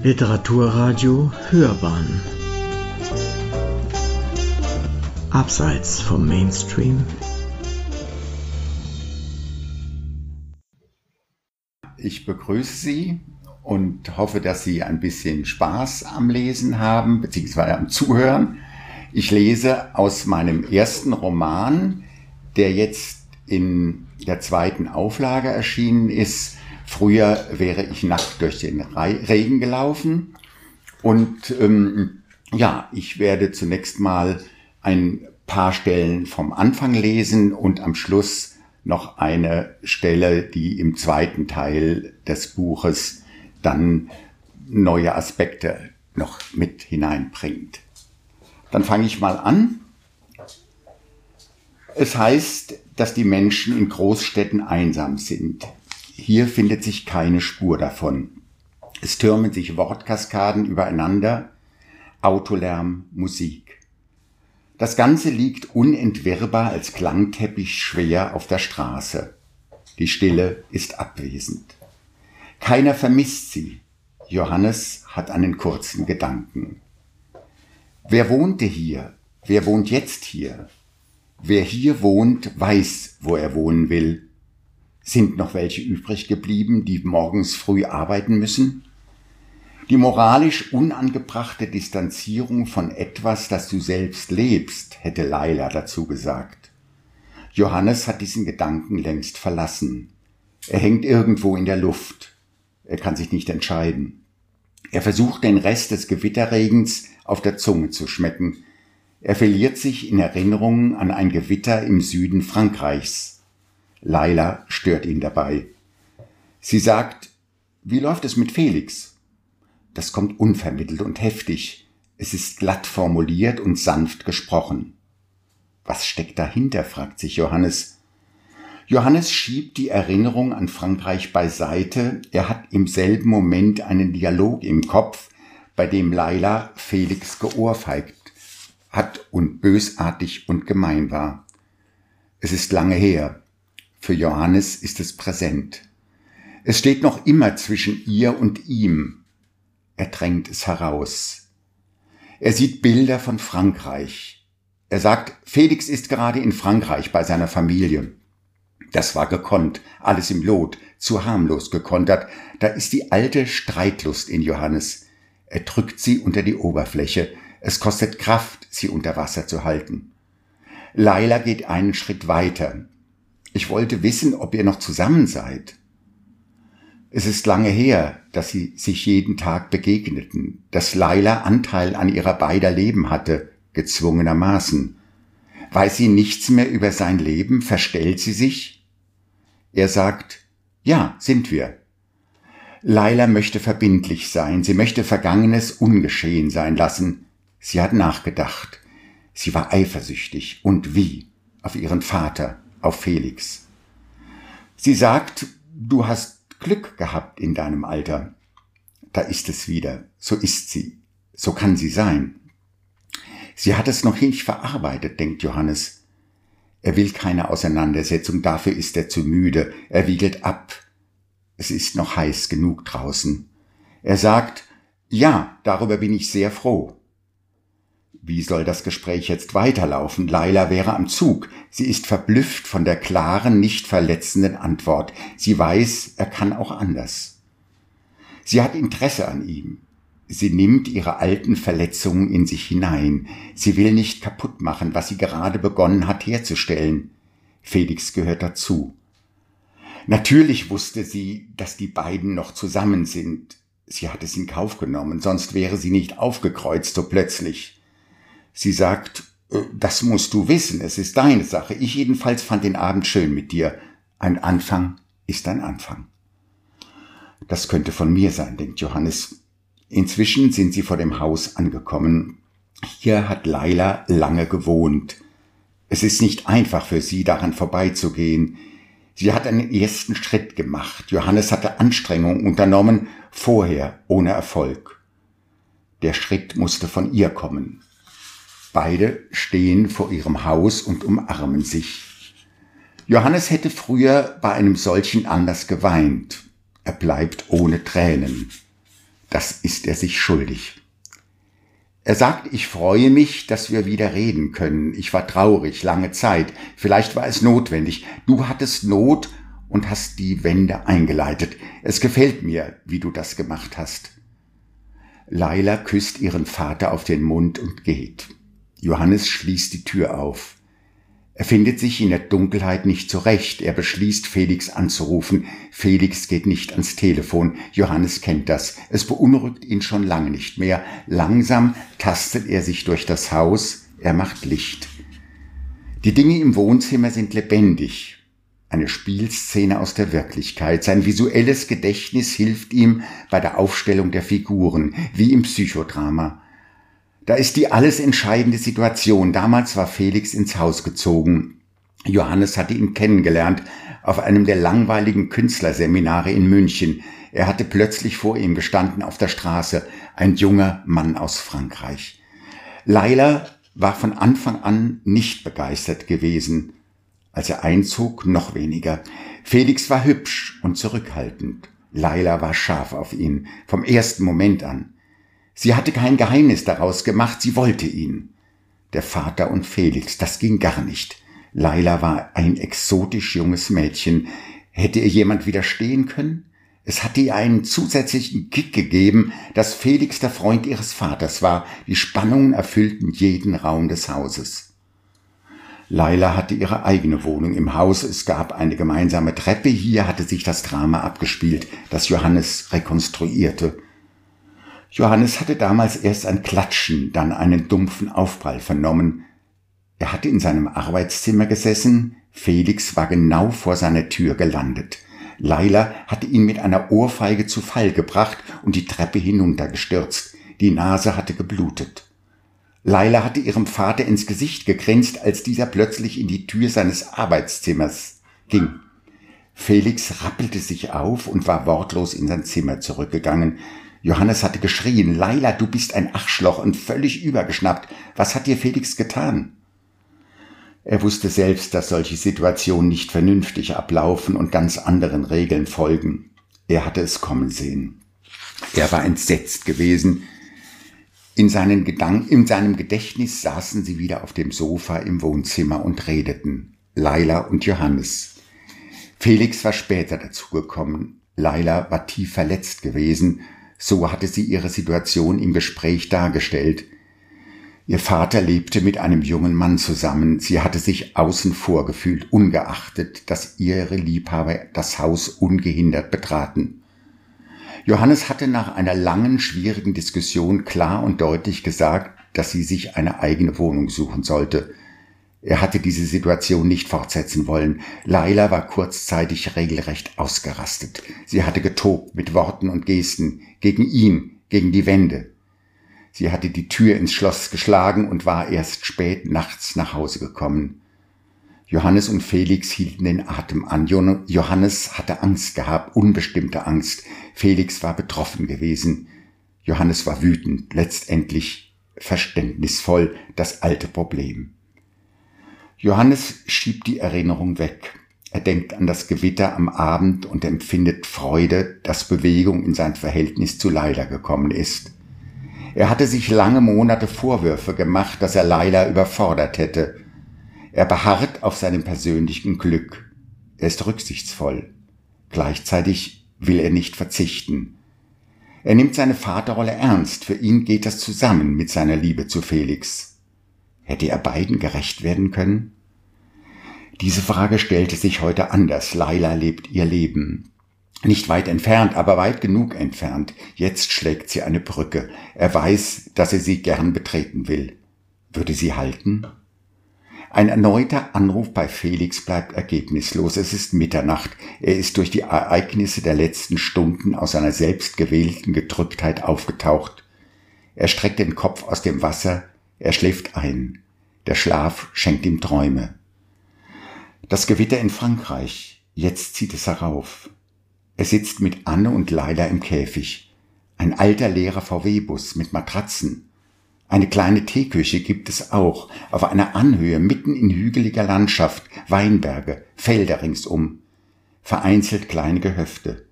Literaturradio Hörbahn Abseits vom Mainstream Ich begrüße Sie und hoffe, dass Sie ein bisschen Spaß am Lesen haben, beziehungsweise am Zuhören. Ich lese aus meinem ersten Roman, der jetzt in der zweiten Auflage erschienen ist, Früher wäre ich nackt durch den Regen gelaufen. Und ähm, ja, ich werde zunächst mal ein paar Stellen vom Anfang lesen und am Schluss noch eine Stelle, die im zweiten Teil des Buches dann neue Aspekte noch mit hineinbringt. Dann fange ich mal an. Es heißt, dass die Menschen in Großstädten einsam sind. Hier findet sich keine Spur davon. Es türmen sich Wortkaskaden übereinander, Autolärm, Musik. Das Ganze liegt unentwirrbar als Klangteppich schwer auf der Straße. Die Stille ist abwesend. Keiner vermisst sie. Johannes hat einen kurzen Gedanken. Wer wohnte hier? Wer wohnt jetzt hier? Wer hier wohnt, weiß, wo er wohnen will sind noch welche übrig geblieben, die morgens früh arbeiten müssen? Die moralisch unangebrachte Distanzierung von etwas, das du selbst lebst, hätte Laila dazu gesagt. Johannes hat diesen Gedanken längst verlassen. Er hängt irgendwo in der Luft. Er kann sich nicht entscheiden. Er versucht den Rest des Gewitterregens auf der Zunge zu schmecken. Er verliert sich in Erinnerungen an ein Gewitter im Süden Frankreichs. Laila stört ihn dabei. Sie sagt, wie läuft es mit Felix? Das kommt unvermittelt und heftig. Es ist glatt formuliert und sanft gesprochen. Was steckt dahinter? fragt sich Johannes. Johannes schiebt die Erinnerung an Frankreich beiseite. Er hat im selben Moment einen Dialog im Kopf, bei dem Laila Felix geohrfeigt hat und bösartig und gemein war. Es ist lange her. Für Johannes ist es präsent. Es steht noch immer zwischen ihr und ihm. Er drängt es heraus. Er sieht Bilder von Frankreich. Er sagt, Felix ist gerade in Frankreich bei seiner Familie. Das war gekonnt, alles im Lot, zu harmlos gekontert. Da ist die alte Streitlust in Johannes. Er drückt sie unter die Oberfläche. Es kostet Kraft, sie unter Wasser zu halten. Laila geht einen Schritt weiter. Ich wollte wissen, ob ihr noch zusammen seid. Es ist lange her, dass sie sich jeden Tag begegneten, dass Laila Anteil an ihrer beider Leben hatte, gezwungenermaßen. Weiß sie nichts mehr über sein Leben, verstellt sie sich? Er sagt, ja, sind wir. Laila möchte verbindlich sein, sie möchte Vergangenes ungeschehen sein lassen. Sie hat nachgedacht. Sie war eifersüchtig und wie auf ihren Vater auf Felix. Sie sagt, du hast Glück gehabt in deinem Alter. Da ist es wieder. So ist sie. So kann sie sein. Sie hat es noch nicht verarbeitet, denkt Johannes. Er will keine Auseinandersetzung, dafür ist er zu müde. Er wiegelt ab. Es ist noch heiß genug draußen. Er sagt, ja, darüber bin ich sehr froh. Wie soll das Gespräch jetzt weiterlaufen? Laila wäre am Zug. Sie ist verblüfft von der klaren, nicht verletzenden Antwort. Sie weiß, er kann auch anders. Sie hat Interesse an ihm. Sie nimmt ihre alten Verletzungen in sich hinein. Sie will nicht kaputt machen, was sie gerade begonnen hat herzustellen. Felix gehört dazu. Natürlich wusste sie, dass die beiden noch zusammen sind. Sie hat es in Kauf genommen, sonst wäre sie nicht aufgekreuzt so plötzlich. Sie sagt, äh, das musst du wissen, es ist deine Sache. Ich jedenfalls fand den Abend schön mit dir. Ein Anfang ist ein Anfang. Das könnte von mir sein, denkt Johannes. Inzwischen sind sie vor dem Haus angekommen. Hier hat Laila lange gewohnt. Es ist nicht einfach für sie, daran vorbeizugehen. Sie hat einen ersten Schritt gemacht. Johannes hatte Anstrengungen unternommen, vorher ohne Erfolg. Der Schritt musste von ihr kommen. Beide stehen vor ihrem Haus und umarmen sich. Johannes hätte früher bei einem solchen Anlass geweint. Er bleibt ohne Tränen. das ist er sich schuldig. Er sagt, ich freue mich, dass wir wieder reden können. Ich war traurig, lange Zeit. Vielleicht war es notwendig. Du hattest Not und hast die Wende eingeleitet. Es gefällt mir, wie du das gemacht hast. Laila küsst ihren Vater auf den Mund und geht. Johannes schließt die Tür auf. Er findet sich in der Dunkelheit nicht zurecht. Er beschließt, Felix anzurufen. Felix geht nicht ans Telefon. Johannes kennt das. Es beunruhigt ihn schon lange nicht mehr. Langsam tastet er sich durch das Haus. Er macht Licht. Die Dinge im Wohnzimmer sind lebendig. Eine Spielszene aus der Wirklichkeit. Sein visuelles Gedächtnis hilft ihm bei der Aufstellung der Figuren, wie im Psychodrama. Da ist die alles entscheidende Situation. Damals war Felix ins Haus gezogen. Johannes hatte ihn kennengelernt auf einem der langweiligen Künstlerseminare in München. Er hatte plötzlich vor ihm gestanden auf der Straße, ein junger Mann aus Frankreich. Laila war von Anfang an nicht begeistert gewesen. Als er einzog, noch weniger. Felix war hübsch und zurückhaltend. Laila war scharf auf ihn, vom ersten Moment an. Sie hatte kein Geheimnis daraus gemacht, sie wollte ihn. Der Vater und Felix, das ging gar nicht. Laila war ein exotisch junges Mädchen. Hätte ihr jemand widerstehen können? Es hatte ihr einen zusätzlichen Kick gegeben, dass Felix der Freund ihres Vaters war. Die Spannungen erfüllten jeden Raum des Hauses. Laila hatte ihre eigene Wohnung im Haus. Es gab eine gemeinsame Treppe. Hier hatte sich das Drama abgespielt, das Johannes rekonstruierte. Johannes hatte damals erst ein Klatschen, dann einen dumpfen Aufprall vernommen. Er hatte in seinem Arbeitszimmer gesessen, Felix war genau vor seiner Tür gelandet. Laila hatte ihn mit einer Ohrfeige zu Fall gebracht und die Treppe hinuntergestürzt. Die Nase hatte geblutet. Laila hatte ihrem Vater ins Gesicht gegrinst, als dieser plötzlich in die Tür seines Arbeitszimmers ging. Felix rappelte sich auf und war wortlos in sein Zimmer zurückgegangen. Johannes hatte geschrien, Laila, du bist ein Arschloch und völlig übergeschnappt. Was hat dir Felix getan? Er wusste selbst, dass solche Situationen nicht vernünftig ablaufen und ganz anderen Regeln folgen. Er hatte es kommen sehen. Er war entsetzt gewesen. In, seinen Gedanken, in seinem Gedächtnis saßen sie wieder auf dem Sofa im Wohnzimmer und redeten. Laila und Johannes. Felix war später dazugekommen. Laila war tief verletzt gewesen so hatte sie ihre Situation im Gespräch dargestellt. Ihr Vater lebte mit einem jungen Mann zusammen. Sie hatte sich außen vor gefühlt, ungeachtet, dass ihre Liebhaber das Haus ungehindert betraten. Johannes hatte nach einer langen, schwierigen Diskussion klar und deutlich gesagt, dass sie sich eine eigene Wohnung suchen sollte. Er hatte diese Situation nicht fortsetzen wollen. Laila war kurzzeitig regelrecht ausgerastet. Sie hatte getobt mit Worten und Gesten gegen ihn, gegen die Wände. Sie hatte die Tür ins Schloss geschlagen und war erst spät nachts nach Hause gekommen. Johannes und Felix hielten den Atem an. Johannes hatte Angst gehabt, unbestimmte Angst. Felix war betroffen gewesen. Johannes war wütend, letztendlich verständnisvoll, das alte Problem. Johannes schiebt die Erinnerung weg. Er denkt an das Gewitter am Abend und empfindet Freude, dass Bewegung in sein Verhältnis zu Leila gekommen ist. Er hatte sich lange Monate Vorwürfe gemacht, dass er Leila überfordert hätte. Er beharrt auf seinem persönlichen Glück. Er ist rücksichtsvoll. Gleichzeitig will er nicht verzichten. Er nimmt seine Vaterrolle ernst. Für ihn geht das zusammen mit seiner Liebe zu Felix. Hätte er beiden gerecht werden können? Diese Frage stellte sich heute anders. Laila lebt ihr Leben. Nicht weit entfernt, aber weit genug entfernt. Jetzt schlägt sie eine Brücke. Er weiß, dass er sie gern betreten will. Würde sie halten? Ein erneuter Anruf bei Felix bleibt ergebnislos. Es ist Mitternacht. Er ist durch die Ereignisse der letzten Stunden aus seiner selbstgewählten Gedrücktheit aufgetaucht. Er streckt den Kopf aus dem Wasser, er schläft ein. Der Schlaf schenkt ihm Träume. Das Gewitter in Frankreich. Jetzt zieht es herauf. Er sitzt mit Anne und Leila im Käfig. Ein alter leerer VW-Bus mit Matratzen. Eine kleine Teeküche gibt es auch, auf einer Anhöhe mitten in hügeliger Landschaft, Weinberge, Felder ringsum, vereinzelt kleine Gehöfte.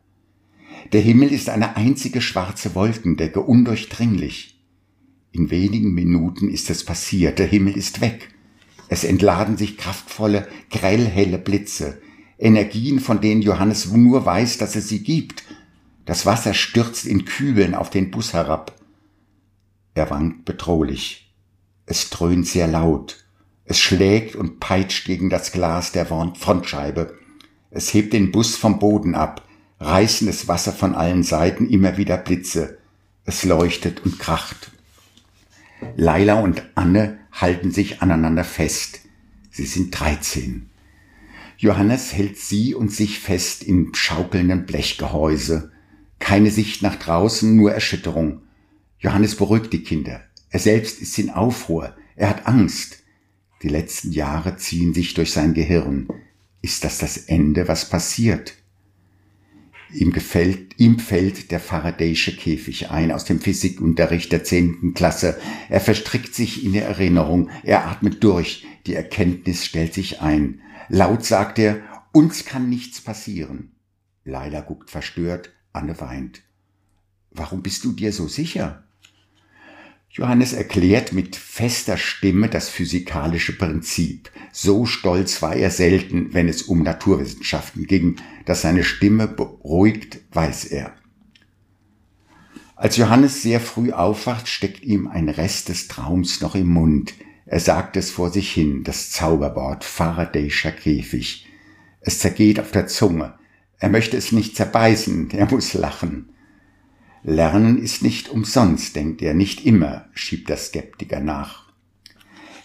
Der Himmel ist eine einzige schwarze Wolkendecke, undurchdringlich. In wenigen Minuten ist es passiert, der Himmel ist weg. Es entladen sich kraftvolle, grellhelle Blitze, Energien, von denen Johannes nur weiß, dass es sie gibt. Das Wasser stürzt in Kübeln auf den Bus herab. Er wankt bedrohlich. Es dröhnt sehr laut. Es schlägt und peitscht gegen das Glas der Frontscheibe. Es hebt den Bus vom Boden ab, reißendes Wasser von allen Seiten, immer wieder Blitze. Es leuchtet und kracht. Laila und Anne halten sich aneinander fest. Sie sind dreizehn. Johannes hält sie und sich fest in schaukelnden Blechgehäuse. Keine Sicht nach draußen, nur Erschütterung. Johannes beruhigt die Kinder. Er selbst ist in Aufruhr. Er hat Angst. Die letzten Jahre ziehen sich durch sein Gehirn. Ist das das Ende, was passiert? Ihm gefällt, ihm fällt der Faraday'sche Käfig ein aus dem Physikunterricht der zehnten Klasse. Er verstrickt sich in der Erinnerung. Er atmet durch. Die Erkenntnis stellt sich ein. Laut sagt er, uns kann nichts passieren. Leila guckt verstört. Anne weint. Warum bist du dir so sicher? Johannes erklärt mit fester Stimme das physikalische Prinzip. So stolz war er selten, wenn es um Naturwissenschaften ging, dass seine Stimme beruhigt, weiß er. Als Johannes sehr früh aufwacht, steckt ihm ein Rest des Traums noch im Mund. Er sagt es vor sich hin, das Zauberwort Faraday'scher Käfig. Es zergeht auf der Zunge. Er möchte es nicht zerbeißen, er muss lachen. Lernen ist nicht umsonst, denkt er, nicht immer, schiebt der Skeptiker nach.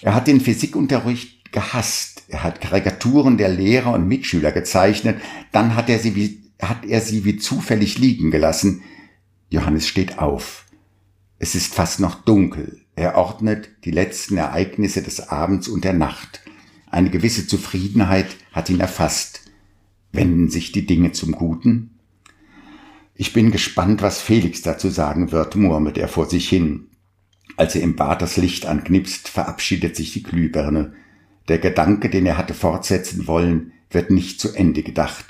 Er hat den Physikunterricht gehasst. Er hat Karikaturen der Lehrer und Mitschüler gezeichnet. Dann hat er sie wie, hat er sie wie zufällig liegen gelassen. Johannes steht auf. Es ist fast noch dunkel. Er ordnet die letzten Ereignisse des Abends und der Nacht. Eine gewisse Zufriedenheit hat ihn erfasst. Wenden sich die Dinge zum Guten? Ich bin gespannt, was Felix dazu sagen wird, murmelt er vor sich hin. Als er im Bad das Licht anknipst, verabschiedet sich die Glühbirne. Der Gedanke, den er hatte fortsetzen wollen, wird nicht zu Ende gedacht.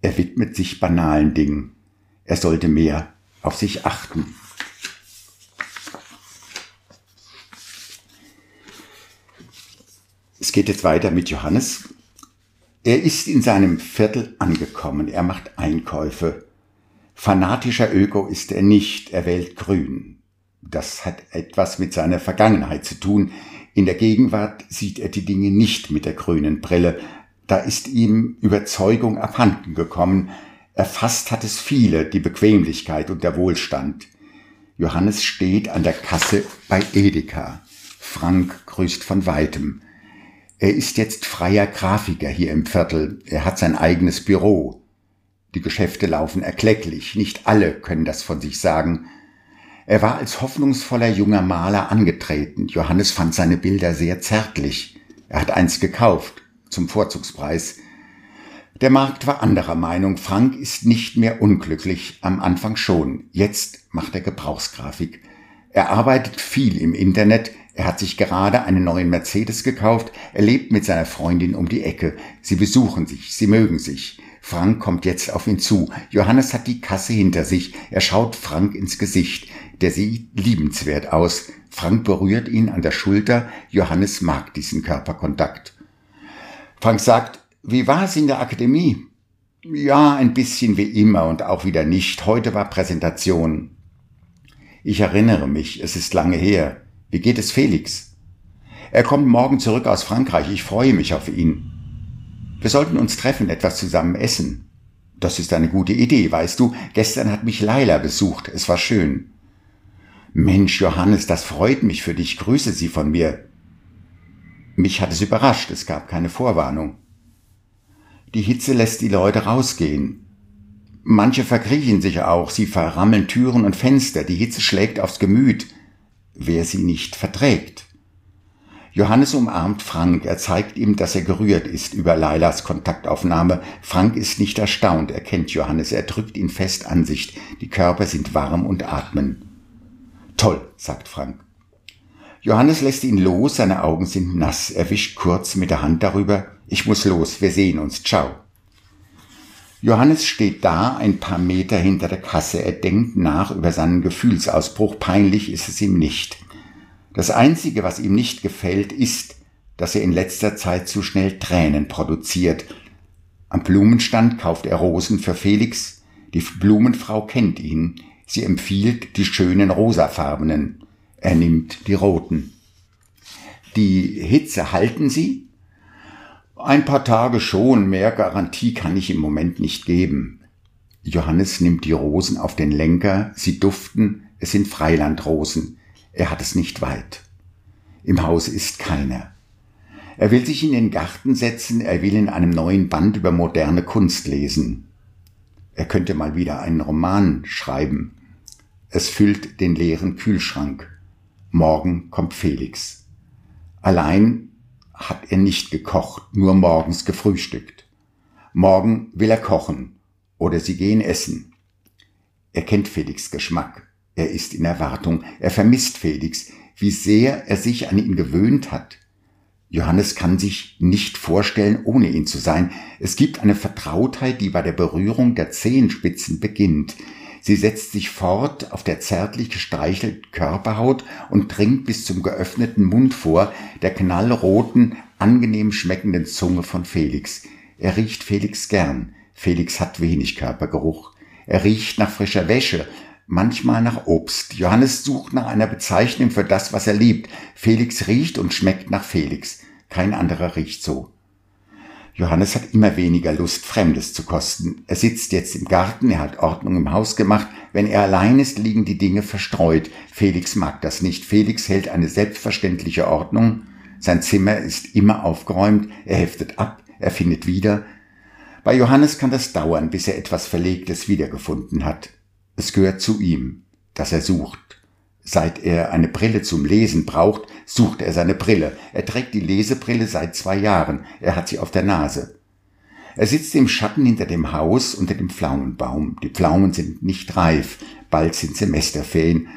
Er widmet sich banalen Dingen. Er sollte mehr auf sich achten. Es geht jetzt weiter mit Johannes. Er ist in seinem Viertel angekommen. Er macht Einkäufe. Fanatischer Öko ist er nicht, er wählt grün. Das hat etwas mit seiner Vergangenheit zu tun. In der Gegenwart sieht er die Dinge nicht mit der grünen Brille. Da ist ihm Überzeugung abhanden gekommen. Erfasst hat es viele, die Bequemlichkeit und der Wohlstand. Johannes steht an der Kasse bei Edeka. Frank grüßt von weitem. Er ist jetzt freier Grafiker hier im Viertel. Er hat sein eigenes Büro. Die Geschäfte laufen erklecklich, nicht alle können das von sich sagen. Er war als hoffnungsvoller junger Maler angetreten. Johannes fand seine Bilder sehr zärtlich. Er hat eins gekauft, zum Vorzugspreis. Der Markt war anderer Meinung. Frank ist nicht mehr unglücklich, am Anfang schon. Jetzt macht er Gebrauchsgrafik. Er arbeitet viel im Internet, er hat sich gerade einen neuen Mercedes gekauft, er lebt mit seiner Freundin um die Ecke. Sie besuchen sich, sie mögen sich. Frank kommt jetzt auf ihn zu. Johannes hat die Kasse hinter sich. Er schaut Frank ins Gesicht. Der sieht liebenswert aus. Frank berührt ihn an der Schulter. Johannes mag diesen Körperkontakt. Frank sagt, wie war es in der Akademie? Ja, ein bisschen wie immer und auch wieder nicht. Heute war Präsentation. Ich erinnere mich, es ist lange her. Wie geht es Felix? Er kommt morgen zurück aus Frankreich. Ich freue mich auf ihn. Wir sollten uns treffen, etwas zusammen essen. Das ist eine gute Idee, weißt du. Gestern hat mich Leila besucht. Es war schön. Mensch, Johannes, das freut mich für dich. Grüße sie von mir. Mich hat es überrascht. Es gab keine Vorwarnung. Die Hitze lässt die Leute rausgehen. Manche verkriechen sich auch. Sie verrammeln Türen und Fenster. Die Hitze schlägt aufs Gemüt. Wer sie nicht verträgt. Johannes umarmt Frank. Er zeigt ihm, dass er gerührt ist über Lailas Kontaktaufnahme. Frank ist nicht erstaunt. Er kennt Johannes. Er drückt ihn fest an sich. Die Körper sind warm und atmen. Toll, sagt Frank. Johannes lässt ihn los. Seine Augen sind nass. Er wischt kurz mit der Hand darüber. Ich muss los. Wir sehen uns. Ciao. Johannes steht da, ein paar Meter hinter der Kasse. Er denkt nach über seinen Gefühlsausbruch. Peinlich ist es ihm nicht. Das Einzige, was ihm nicht gefällt, ist, dass er in letzter Zeit zu schnell Tränen produziert. Am Blumenstand kauft er Rosen für Felix. Die Blumenfrau kennt ihn. Sie empfiehlt die schönen rosafarbenen. Er nimmt die roten. Die Hitze halten Sie? Ein paar Tage schon, mehr Garantie kann ich im Moment nicht geben. Johannes nimmt die Rosen auf den Lenker, sie duften, es sind Freilandrosen. Er hat es nicht weit. Im Haus ist keiner. Er will sich in den Garten setzen, er will in einem neuen Band über moderne Kunst lesen. Er könnte mal wieder einen Roman schreiben. Es füllt den leeren Kühlschrank. Morgen kommt Felix. Allein hat er nicht gekocht, nur morgens gefrühstückt. Morgen will er kochen oder sie gehen essen. Er kennt Felix Geschmack. Er ist in Erwartung. Er vermisst Felix, wie sehr er sich an ihn gewöhnt hat. Johannes kann sich nicht vorstellen, ohne ihn zu sein. Es gibt eine Vertrautheit, die bei der Berührung der Zehenspitzen beginnt. Sie setzt sich fort auf der zärtlich gestreichelten Körperhaut und dringt bis zum geöffneten Mund vor, der knallroten, angenehm schmeckenden Zunge von Felix. Er riecht Felix gern. Felix hat wenig Körpergeruch. Er riecht nach frischer Wäsche, manchmal nach Obst. Johannes sucht nach einer Bezeichnung für das, was er liebt. Felix riecht und schmeckt nach Felix. Kein anderer riecht so. Johannes hat immer weniger Lust, Fremdes zu kosten. Er sitzt jetzt im Garten, er hat Ordnung im Haus gemacht. Wenn er allein ist, liegen die Dinge verstreut. Felix mag das nicht. Felix hält eine selbstverständliche Ordnung. Sein Zimmer ist immer aufgeräumt. Er heftet ab, er findet wieder. Bei Johannes kann das dauern, bis er etwas Verlegtes wiedergefunden hat. Es gehört zu ihm, dass er sucht. Seit er eine Brille zum Lesen braucht, sucht er seine Brille. Er trägt die Lesebrille seit zwei Jahren. Er hat sie auf der Nase. Er sitzt im Schatten hinter dem Haus unter dem Pflaumenbaum. Die Pflaumen sind nicht reif. Bald sind Semesterferien.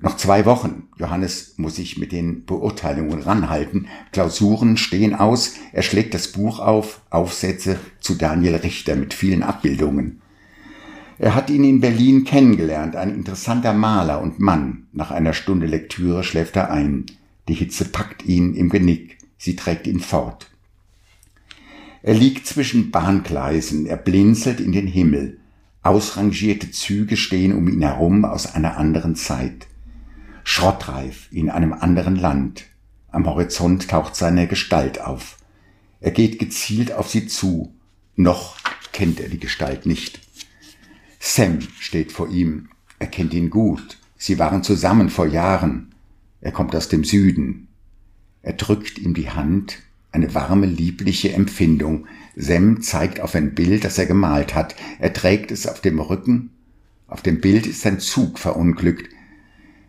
Noch zwei Wochen. Johannes muss sich mit den Beurteilungen ranhalten. Klausuren stehen aus. Er schlägt das Buch auf. Aufsätze zu Daniel Richter mit vielen Abbildungen. Er hat ihn in Berlin kennengelernt, ein interessanter Maler und Mann. Nach einer Stunde Lektüre schläft er ein. Die Hitze packt ihn im Genick, sie trägt ihn fort. Er liegt zwischen Bahngleisen, er blinzelt in den Himmel. Ausrangierte Züge stehen um ihn herum aus einer anderen Zeit. Schrottreif in einem anderen Land. Am Horizont taucht seine Gestalt auf. Er geht gezielt auf sie zu. Noch kennt er die Gestalt nicht. Sam steht vor ihm. Er kennt ihn gut. Sie waren zusammen vor Jahren. Er kommt aus dem Süden. Er drückt ihm die Hand, eine warme, liebliche Empfindung. Sam zeigt auf ein Bild, das er gemalt hat. Er trägt es auf dem Rücken. Auf dem Bild ist ein Zug verunglückt.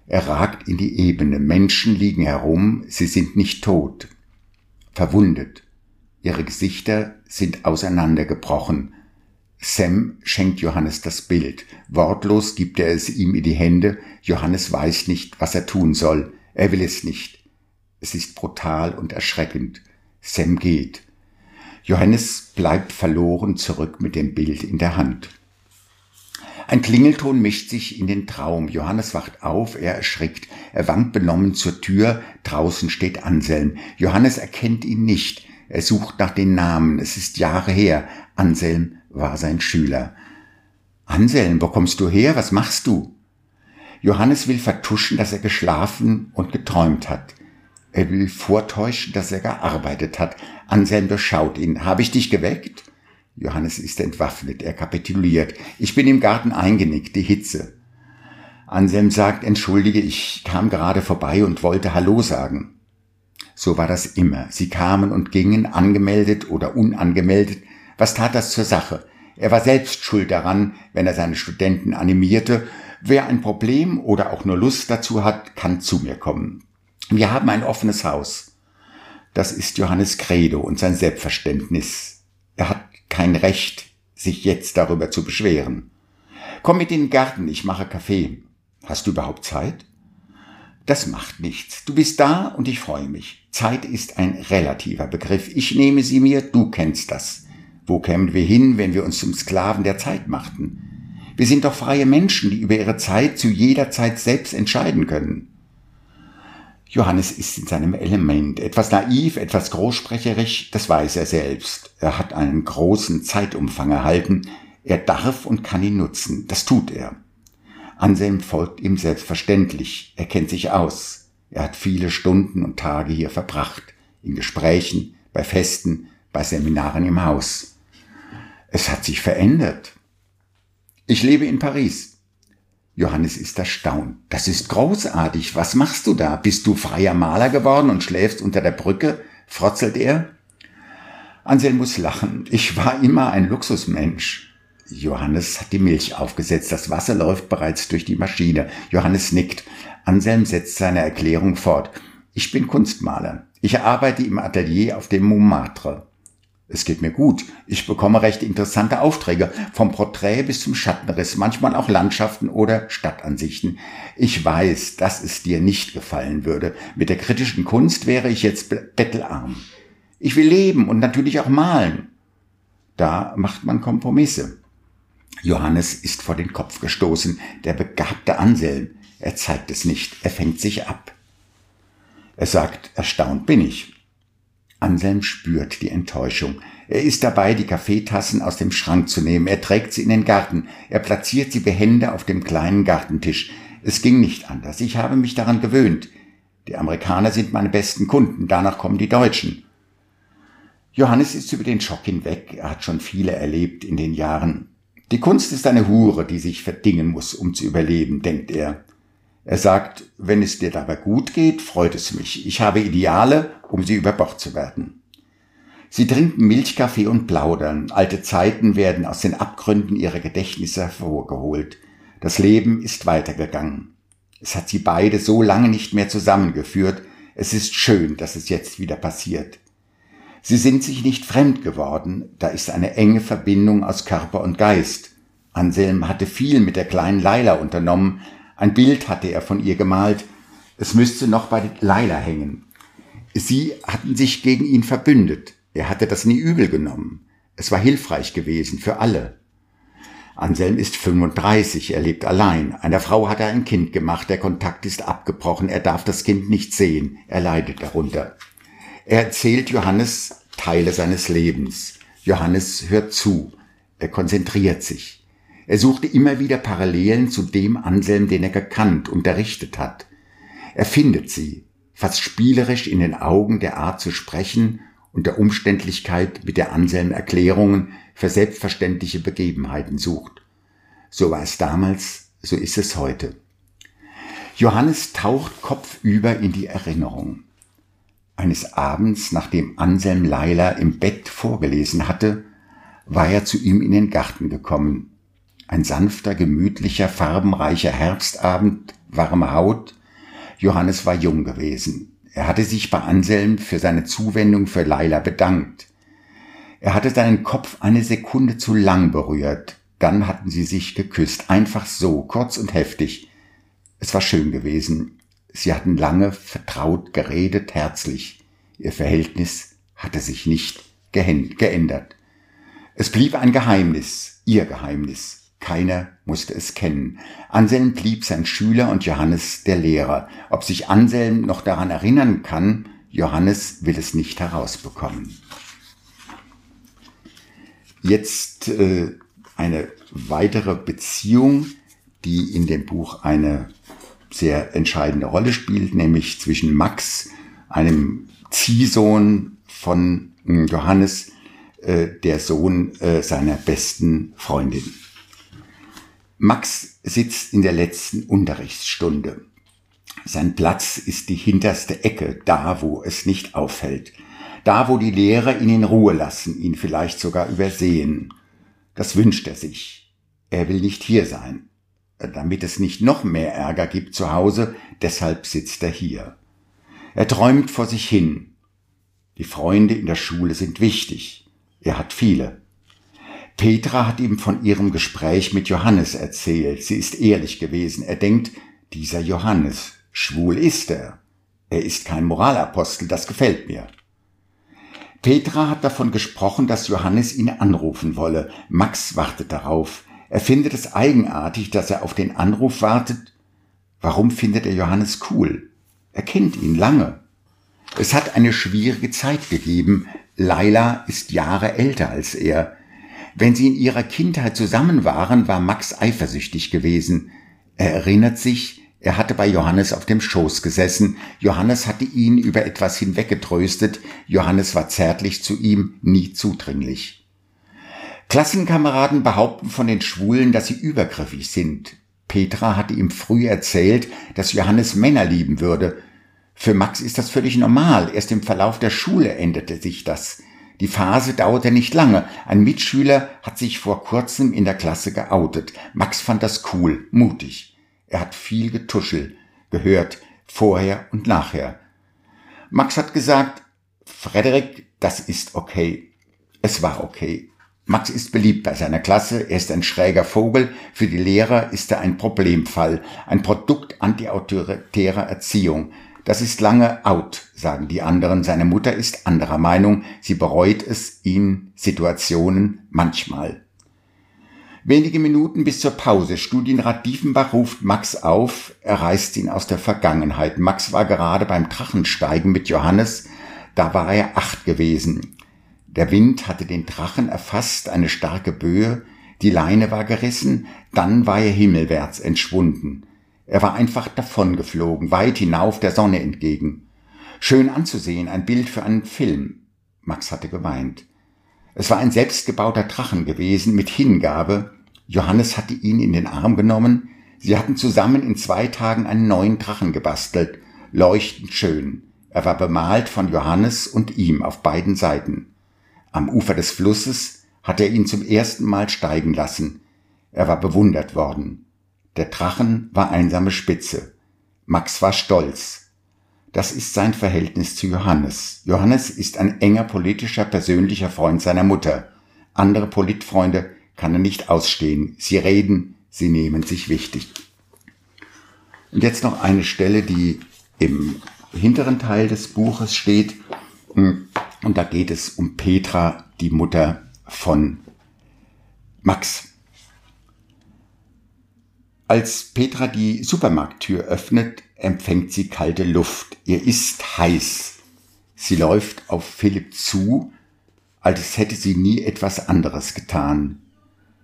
Er ragt in die Ebene. Menschen liegen herum. Sie sind nicht tot. Verwundet. Ihre Gesichter sind auseinandergebrochen. Sam schenkt Johannes das Bild. Wortlos gibt er es ihm in die Hände. Johannes weiß nicht, was er tun soll. Er will es nicht. Es ist brutal und erschreckend. Sam geht. Johannes bleibt verloren zurück mit dem Bild in der Hand. Ein Klingelton mischt sich in den Traum. Johannes wacht auf, er erschrickt. Er wankt benommen zur Tür. Draußen steht Anselm. Johannes erkennt ihn nicht. Er sucht nach den Namen. Es ist Jahre her. Anselm war sein Schüler. Anselm, wo kommst du her? Was machst du? Johannes will vertuschen, dass er geschlafen und geträumt hat. Er will vortäuschen, dass er gearbeitet hat. Anselm durchschaut ihn. Habe ich dich geweckt? Johannes ist entwaffnet. Er kapituliert. Ich bin im Garten eingenickt, die Hitze. Anselm sagt, entschuldige, ich kam gerade vorbei und wollte Hallo sagen. So war das immer. Sie kamen und gingen, angemeldet oder unangemeldet, was tat das zur Sache? Er war selbst schuld daran, wenn er seine Studenten animierte. Wer ein Problem oder auch nur Lust dazu hat, kann zu mir kommen. Wir haben ein offenes Haus. Das ist Johannes Credo und sein Selbstverständnis. Er hat kein Recht, sich jetzt darüber zu beschweren. Komm mit in den Garten, ich mache Kaffee. Hast du überhaupt Zeit? Das macht nichts. Du bist da und ich freue mich. Zeit ist ein relativer Begriff. Ich nehme sie mir, du kennst das. Wo kämen wir hin, wenn wir uns zum Sklaven der Zeit machten? Wir sind doch freie Menschen, die über ihre Zeit zu jeder Zeit selbst entscheiden können. Johannes ist in seinem Element, etwas naiv, etwas großsprecherisch, das weiß er selbst. Er hat einen großen Zeitumfang erhalten, er darf und kann ihn nutzen, das tut er. Anselm folgt ihm selbstverständlich, er kennt sich aus, er hat viele Stunden und Tage hier verbracht, in Gesprächen, bei Festen, bei Seminaren im Haus. Es hat sich verändert. Ich lebe in Paris. Johannes ist erstaunt. Das ist großartig. Was machst du da? Bist du freier Maler geworden und schläfst unter der Brücke? frotzelt er. Anselm muss lachen. Ich war immer ein Luxusmensch. Johannes hat die Milch aufgesetzt. Das Wasser läuft bereits durch die Maschine. Johannes nickt. Anselm setzt seine Erklärung fort. Ich bin Kunstmaler. Ich arbeite im Atelier auf dem Montmartre. Es geht mir gut. Ich bekomme recht interessante Aufträge, vom Porträt bis zum Schattenriss, manchmal auch Landschaften oder Stadtansichten. Ich weiß, dass es dir nicht gefallen würde. Mit der kritischen Kunst wäre ich jetzt bettelarm. Ich will leben und natürlich auch malen. Da macht man Kompromisse. Johannes ist vor den Kopf gestoßen, der begabte Anselm. Er zeigt es nicht, er fängt sich ab. Er sagt, erstaunt bin ich. Anselm spürt die Enttäuschung. Er ist dabei, die Kaffeetassen aus dem Schrank zu nehmen. Er trägt sie in den Garten. Er platziert sie behende auf dem kleinen Gartentisch. Es ging nicht anders. Ich habe mich daran gewöhnt. Die Amerikaner sind meine besten Kunden. Danach kommen die Deutschen. Johannes ist über den Schock hinweg. Er hat schon viele erlebt in den Jahren. Die Kunst ist eine Hure, die sich verdingen muss, um zu überleben, denkt er. Er sagt, wenn es dir dabei gut geht, freut es mich. Ich habe Ideale, um sie über Bord zu werten. Sie trinken Milchkaffee und plaudern. Alte Zeiten werden aus den Abgründen ihrer Gedächtnisse hervorgeholt. Das Leben ist weitergegangen. Es hat sie beide so lange nicht mehr zusammengeführt. Es ist schön, dass es jetzt wieder passiert. Sie sind sich nicht fremd geworden. Da ist eine enge Verbindung aus Körper und Geist. Anselm hatte viel mit der kleinen Leila unternommen, ein Bild hatte er von ihr gemalt. Es müsste noch bei Leila hängen. Sie hatten sich gegen ihn verbündet. Er hatte das nie übel genommen. Es war hilfreich gewesen für alle. Anselm ist 35, er lebt allein. Einer Frau hat er ein Kind gemacht, der Kontakt ist abgebrochen, er darf das Kind nicht sehen, er leidet darunter. Er erzählt Johannes Teile seines Lebens. Johannes hört zu, er konzentriert sich. Er suchte immer wieder Parallelen zu dem Anselm, den er gekannt, unterrichtet hat. Er findet sie, fast spielerisch in den Augen der Art zu sprechen und der Umständlichkeit, mit der Anselm Erklärungen für selbstverständliche Begebenheiten sucht. So war es damals, so ist es heute. Johannes taucht kopfüber in die Erinnerung. Eines Abends, nachdem Anselm Leila im Bett vorgelesen hatte, war er zu ihm in den Garten gekommen, ein sanfter, gemütlicher, farbenreicher Herbstabend, warme Haut. Johannes war jung gewesen. Er hatte sich bei Anselm für seine Zuwendung für Leila bedankt. Er hatte seinen Kopf eine Sekunde zu lang berührt. Dann hatten sie sich geküsst, einfach so, kurz und heftig. Es war schön gewesen. Sie hatten lange vertraut geredet, herzlich. Ihr Verhältnis hatte sich nicht geändert. Es blieb ein Geheimnis, ihr Geheimnis. Keiner musste es kennen. Anselm blieb sein Schüler und Johannes der Lehrer. Ob sich Anselm noch daran erinnern kann, Johannes will es nicht herausbekommen. Jetzt äh, eine weitere Beziehung, die in dem Buch eine sehr entscheidende Rolle spielt, nämlich zwischen Max, einem Ziehsohn von hm, Johannes, äh, der Sohn äh, seiner besten Freundin. Max sitzt in der letzten Unterrichtsstunde. Sein Platz ist die hinterste Ecke, da wo es nicht auffällt. Da wo die Lehrer ihn in Ruhe lassen, ihn vielleicht sogar übersehen. Das wünscht er sich. Er will nicht hier sein. Damit es nicht noch mehr Ärger gibt zu Hause, deshalb sitzt er hier. Er träumt vor sich hin. Die Freunde in der Schule sind wichtig. Er hat viele. Petra hat ihm von ihrem Gespräch mit Johannes erzählt. Sie ist ehrlich gewesen. Er denkt, dieser Johannes, schwul ist er. Er ist kein Moralapostel, das gefällt mir. Petra hat davon gesprochen, dass Johannes ihn anrufen wolle. Max wartet darauf. Er findet es eigenartig, dass er auf den Anruf wartet. Warum findet er Johannes cool? Er kennt ihn lange. Es hat eine schwierige Zeit gegeben. Laila ist Jahre älter als er. Wenn sie in ihrer Kindheit zusammen waren, war Max eifersüchtig gewesen. Er erinnert sich, er hatte bei Johannes auf dem Schoß gesessen. Johannes hatte ihn über etwas hinweggetröstet. Johannes war zärtlich zu ihm, nie zudringlich. Klassenkameraden behaupten von den Schwulen, dass sie übergriffig sind. Petra hatte ihm früh erzählt, dass Johannes Männer lieben würde. Für Max ist das völlig normal. Erst im Verlauf der Schule änderte sich das. Die Phase dauerte nicht lange. Ein Mitschüler hat sich vor kurzem in der Klasse geoutet. Max fand das cool, mutig. Er hat viel Getuschel gehört, vorher und nachher. Max hat gesagt, Frederik, das ist okay. Es war okay. Max ist beliebt bei seiner Klasse, er ist ein schräger Vogel, für die Lehrer ist er ein Problemfall, ein Produkt antiautoritärer Erziehung. Das ist lange out, sagen die anderen. Seine Mutter ist anderer Meinung, sie bereut es in Situationen manchmal. Wenige Minuten bis zur Pause. Studienrat Diefenbach ruft Max auf. Er reißt ihn aus der Vergangenheit. Max war gerade beim Drachensteigen mit Johannes. Da war er acht gewesen. Der Wind hatte den Drachen erfasst, eine starke Böe. Die Leine war gerissen. Dann war er himmelwärts entschwunden. Er war einfach davongeflogen, weit hinauf der Sonne entgegen. Schön anzusehen, ein Bild für einen Film. Max hatte geweint. Es war ein selbstgebauter Drachen gewesen mit Hingabe, Johannes hatte ihn in den Arm genommen, sie hatten zusammen in zwei Tagen einen neuen Drachen gebastelt, leuchtend schön. Er war bemalt von Johannes und ihm auf beiden Seiten. Am Ufer des Flusses hatte er ihn zum ersten Mal steigen lassen. Er war bewundert worden. Der Drachen war einsame Spitze. Max war stolz. Das ist sein Verhältnis zu Johannes. Johannes ist ein enger politischer, persönlicher Freund seiner Mutter. Andere Politfreunde kann er nicht ausstehen. Sie reden, sie nehmen sich wichtig. Und jetzt noch eine Stelle, die im hinteren Teil des Buches steht. Und da geht es um Petra, die Mutter von Max. Als Petra die Supermarkttür öffnet, empfängt sie kalte Luft. Ihr ist heiß. Sie läuft auf Philipp zu, als hätte sie nie etwas anderes getan.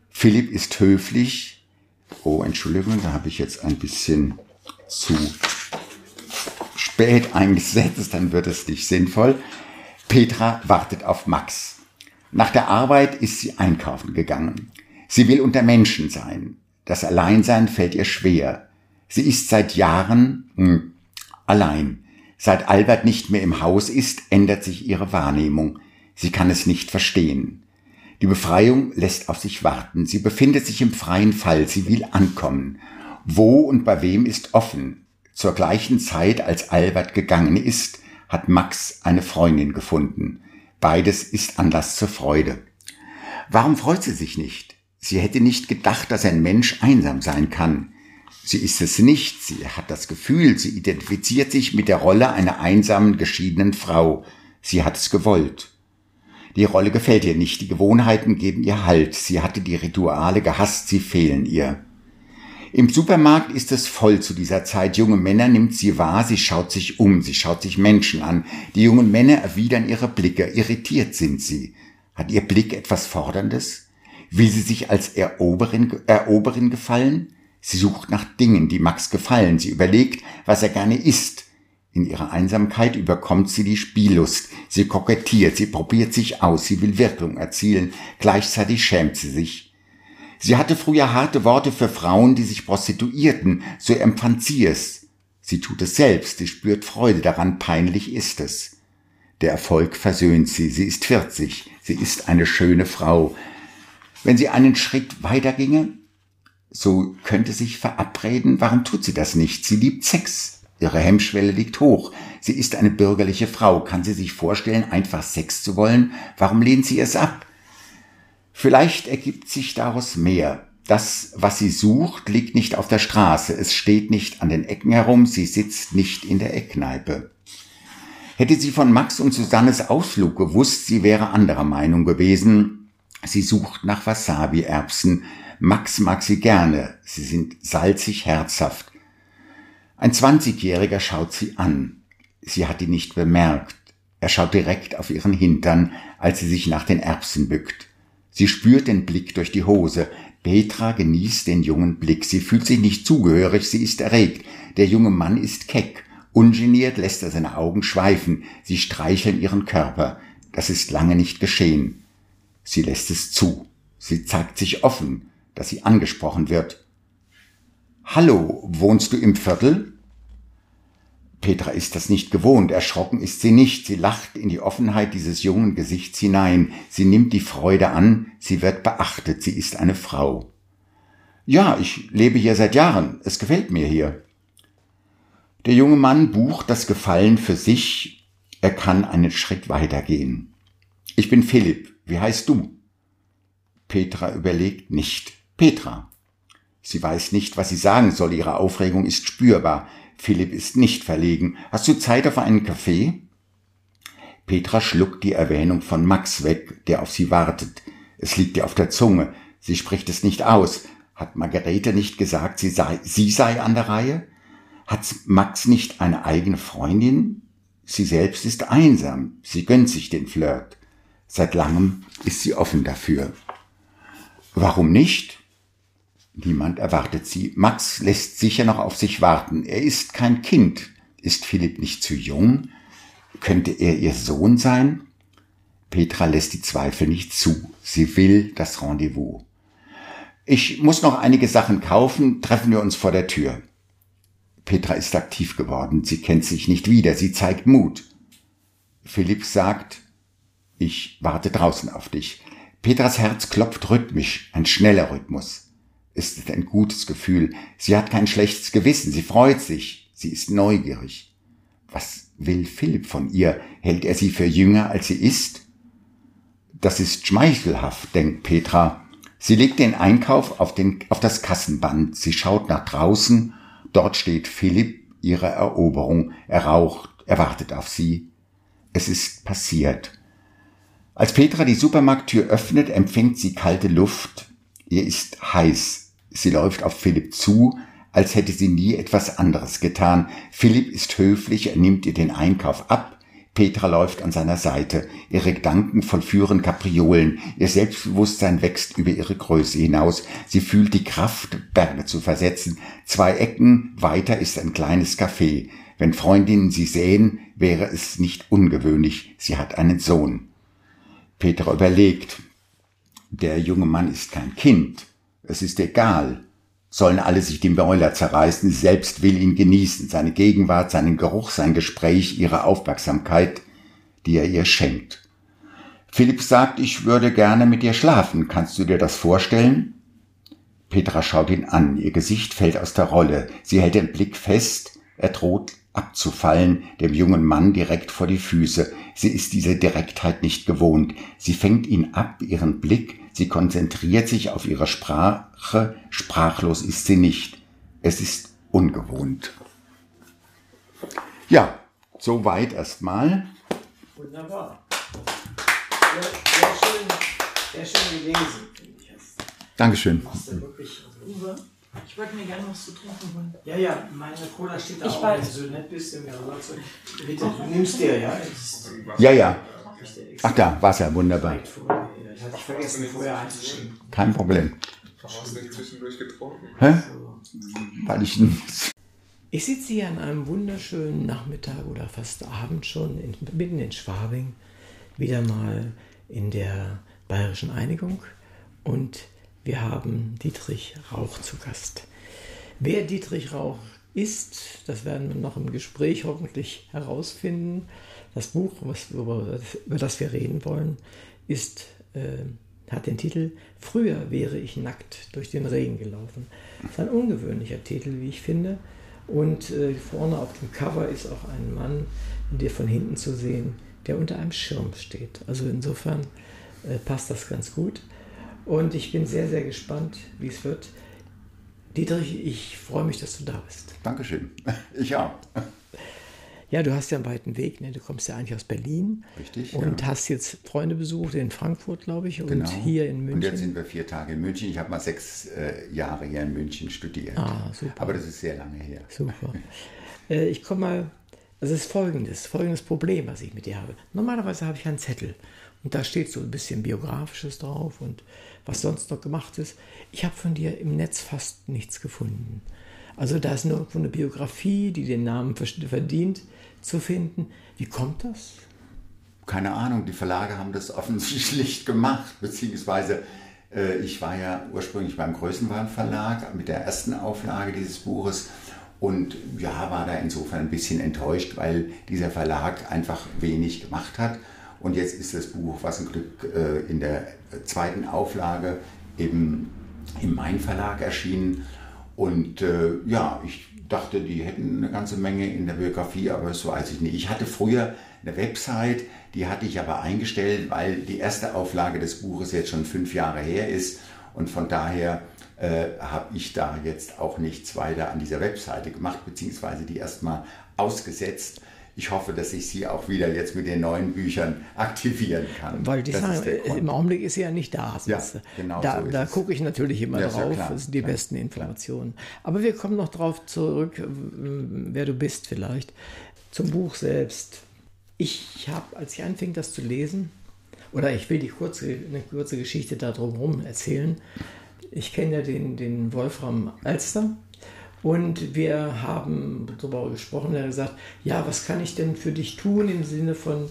Philipp ist höflich. Oh, Entschuldigung, da habe ich jetzt ein bisschen zu spät eingesetzt, dann wird es nicht sinnvoll. Petra wartet auf Max. Nach der Arbeit ist sie einkaufen gegangen. Sie will unter Menschen sein. Das Alleinsein fällt ihr schwer. Sie ist seit Jahren mh, hm, allein. Seit Albert nicht mehr im Haus ist, ändert sich ihre Wahrnehmung. Sie kann es nicht verstehen. Die Befreiung lässt auf sich warten. Sie befindet sich im freien Fall. Sie will ankommen. Wo und bei wem ist offen. Zur gleichen Zeit, als Albert gegangen ist, hat Max eine Freundin gefunden. Beides ist Anlass zur Freude. Warum freut sie sich nicht? Sie hätte nicht gedacht, dass ein Mensch einsam sein kann. Sie ist es nicht. Sie hat das Gefühl, sie identifiziert sich mit der Rolle einer einsamen, geschiedenen Frau. Sie hat es gewollt. Die Rolle gefällt ihr nicht, die Gewohnheiten geben ihr Halt, sie hatte die Rituale gehasst, sie fehlen ihr. Im Supermarkt ist es voll zu dieser Zeit. Junge Männer nimmt sie wahr, sie schaut sich um, sie schaut sich Menschen an. Die jungen Männer erwidern ihre Blicke, irritiert sind sie. Hat ihr Blick etwas Forderndes? Will sie sich als Eroberin, Eroberin gefallen? Sie sucht nach Dingen, die Max gefallen. Sie überlegt, was er gerne isst. In ihrer Einsamkeit überkommt sie die Spiellust. Sie kokettiert, sie probiert sich aus, sie will Wirkung erzielen. Gleichzeitig schämt sie sich. Sie hatte früher harte Worte für Frauen, die sich prostituierten. So empfand sie es. Sie tut es selbst, sie spürt Freude daran, peinlich ist es. Der Erfolg versöhnt sie. Sie ist 40. Sie ist eine schöne Frau. Wenn sie einen Schritt weiter ginge, so könnte sich verabreden. Warum tut sie das nicht? Sie liebt Sex. Ihre Hemmschwelle liegt hoch. Sie ist eine bürgerliche Frau. Kann sie sich vorstellen, einfach Sex zu wollen? Warum lehnt sie es ab? Vielleicht ergibt sich daraus mehr. Das, was sie sucht, liegt nicht auf der Straße. Es steht nicht an den Ecken herum. Sie sitzt nicht in der Eckkneipe. Hätte sie von Max und Susannes Ausflug gewusst, sie wäre anderer Meinung gewesen. Sie sucht nach Wasabi-Erbsen. Max mag sie gerne. Sie sind salzig herzhaft. Ein Zwanzigjähriger schaut sie an. Sie hat ihn nicht bemerkt. Er schaut direkt auf ihren Hintern, als sie sich nach den Erbsen bückt. Sie spürt den Blick durch die Hose. Petra genießt den jungen Blick. Sie fühlt sich nicht zugehörig, sie ist erregt. Der junge Mann ist keck. Ungeniert lässt er seine Augen schweifen. Sie streicheln ihren Körper. Das ist lange nicht geschehen. Sie lässt es zu. Sie zeigt sich offen, dass sie angesprochen wird. Hallo, wohnst du im Viertel? Petra ist das nicht gewohnt, erschrocken ist sie nicht, sie lacht in die Offenheit dieses jungen Gesichts hinein, sie nimmt die Freude an, sie wird beachtet, sie ist eine Frau. Ja, ich lebe hier seit Jahren, es gefällt mir hier. Der junge Mann bucht das Gefallen für sich, er kann einen Schritt weitergehen. Ich bin Philipp, wie heißt du? Petra überlegt nicht. Petra. Sie weiß nicht, was sie sagen soll, ihre Aufregung ist spürbar. Philipp ist nicht verlegen. Hast du Zeit auf einen Kaffee? Petra schluckt die Erwähnung von Max weg, der auf sie wartet. Es liegt ihr auf der Zunge. Sie spricht es nicht aus. Hat Margarete nicht gesagt, sie sei, sie sei an der Reihe? Hat Max nicht eine eigene Freundin? Sie selbst ist einsam. Sie gönnt sich den Flirt. Seit langem ist sie offen dafür. Warum nicht? Niemand erwartet sie. Max lässt sicher noch auf sich warten. Er ist kein Kind. Ist Philipp nicht zu jung? Könnte er ihr Sohn sein? Petra lässt die Zweifel nicht zu. Sie will das Rendezvous. Ich muss noch einige Sachen kaufen. Treffen wir uns vor der Tür. Petra ist aktiv geworden. Sie kennt sich nicht wieder. Sie zeigt Mut. Philipp sagt, ich warte draußen auf dich. Petras Herz klopft rhythmisch, ein schneller Rhythmus ist es ein gutes Gefühl. Sie hat kein schlechtes Gewissen, sie freut sich, sie ist neugierig. Was will Philipp von ihr? Hält er sie für jünger, als sie ist? Das ist schmeichelhaft, denkt Petra. Sie legt den Einkauf auf, den, auf das Kassenband. Sie schaut nach draußen. Dort steht Philipp, ihre Eroberung. Er raucht, er wartet auf sie. Es ist passiert. Als Petra die Supermarkttür öffnet, empfängt sie kalte Luft. Ihr ist heiß. Sie läuft auf Philipp zu, als hätte sie nie etwas anderes getan. Philipp ist höflich, er nimmt ihr den Einkauf ab. Petra läuft an seiner Seite. Ihre Gedanken vollführen Kapriolen. Ihr Selbstbewusstsein wächst über ihre Größe hinaus. Sie fühlt die Kraft, Berge zu versetzen. Zwei Ecken weiter ist ein kleines Café. Wenn Freundinnen sie sehen, wäre es nicht ungewöhnlich. Sie hat einen Sohn. Petra überlegt. Der junge Mann ist kein Kind. Es ist egal. Sollen alle sich den Mäuler zerreißen, sie selbst will ihn genießen, seine Gegenwart, seinen Geruch, sein Gespräch, ihre Aufmerksamkeit, die er ihr schenkt. Philipp sagt, ich würde gerne mit dir schlafen. Kannst du dir das vorstellen? Petra schaut ihn an. Ihr Gesicht fällt aus der Rolle. Sie hält den Blick fest. Er droht abzufallen, dem jungen Mann direkt vor die Füße. Sie ist diese Direktheit nicht gewohnt. Sie fängt ihn ab, ihren Blick, Sie konzentriert sich auf ihre Sprache, sprachlos ist sie nicht. Es ist ungewohnt. Ja, soweit erstmal. Wunderbar. Sehr, sehr, schön, sehr schön gelesen, finde ich. Dankeschön. Uwe, ich wollte mir gerne was zu trinken holen. Ja, ja, meine Cola steht da ich auch. Weiß. Wenn du so nett bist, mir Bitte, du nimmst dir, ja? Ja, ja. Ach da, Wasser, wunderbar. Das hatte ich vergessen, vorher einzuschieben. Kein Problem. Hast du nicht zwischendurch getrunken? Hä? Weil ich Ich sitze hier an einem wunderschönen Nachmittag oder fast Abend schon in, mitten in Schwabing, wieder mal in der Bayerischen Einigung und wir haben Dietrich Rauch zu Gast. Wer Dietrich Rauch ist, das werden wir noch im Gespräch hoffentlich herausfinden. Das Buch, über, über das wir reden wollen, ist äh, hat den Titel Früher wäre ich nackt durch den Regen gelaufen. Das ist ein ungewöhnlicher Titel, wie ich finde. Und äh, vorne auf dem Cover ist auch ein Mann, der von hinten zu sehen, der unter einem Schirm steht. Also insofern äh, passt das ganz gut. Und ich bin sehr, sehr gespannt, wie es wird. Dietrich, ich freue mich, dass du da bist. Dankeschön. Ich auch. Ja, du hast ja einen weiten Weg. Ne? Du kommst ja eigentlich aus Berlin. Richtig, Und ja. hast jetzt Freunde besucht in Frankfurt, glaube ich, und Genau. hier in München. Und jetzt sind wir vier Tage in München. Ich habe mal sechs äh, Jahre hier in München studiert. Ah, super. Aber das ist sehr lange her. Super. äh, ich komme mal, also es ist folgendes, folgendes Problem, was ich mit dir habe. Normalerweise habe ich einen Zettel und da steht so ein bisschen Biografisches drauf und was sonst noch gemacht ist. Ich habe von dir im Netz fast nichts gefunden. Also da ist nur eine Biografie, die den Namen verdient, zu finden. Wie kommt das? keine Ahnung, die Verlage haben das offensichtlich gemacht, beziehungsweise äh, ich war ja ursprünglich beim Größenwahn Verlag mit der ersten Auflage dieses Buches und ja, war da insofern ein bisschen enttäuscht, weil dieser Verlag einfach wenig gemacht hat. Und jetzt ist das Buch, was ein Glück, äh, in der zweiten Auflage eben im Main Verlag erschienen. Und äh, ja, ich dachte, die hätten eine ganze Menge in der Biografie, aber das weiß ich nicht. Ich hatte früher eine Website, die hatte ich aber eingestellt, weil die erste Auflage des Buches jetzt schon fünf Jahre her ist. Und von daher äh, habe ich da jetzt auch nichts weiter an dieser Webseite gemacht, beziehungsweise die erstmal ausgesetzt. Ich hoffe, dass ich sie auch wieder jetzt mit den neuen Büchern aktivieren kann. Weil die sagen, im Augenblick ist sie ja nicht da. Ja, genau Da, so da gucke ich natürlich immer Ja, ja drauf. klar, das sind die klar, besten Informationen. Aber wir kommen noch drauf zurück, wer du bist vielleicht. Zum Buch selbst. Ich habe, als ich anfing, das zu lesen, oder ich will die kurze, eine kurze Geschichte da drumherum erzählen. Ich kenne ja den, den Wolfram Alster und wir haben darüber gesprochen. Er hat gesagt, ja, was kann ich denn für dich tun im Sinne von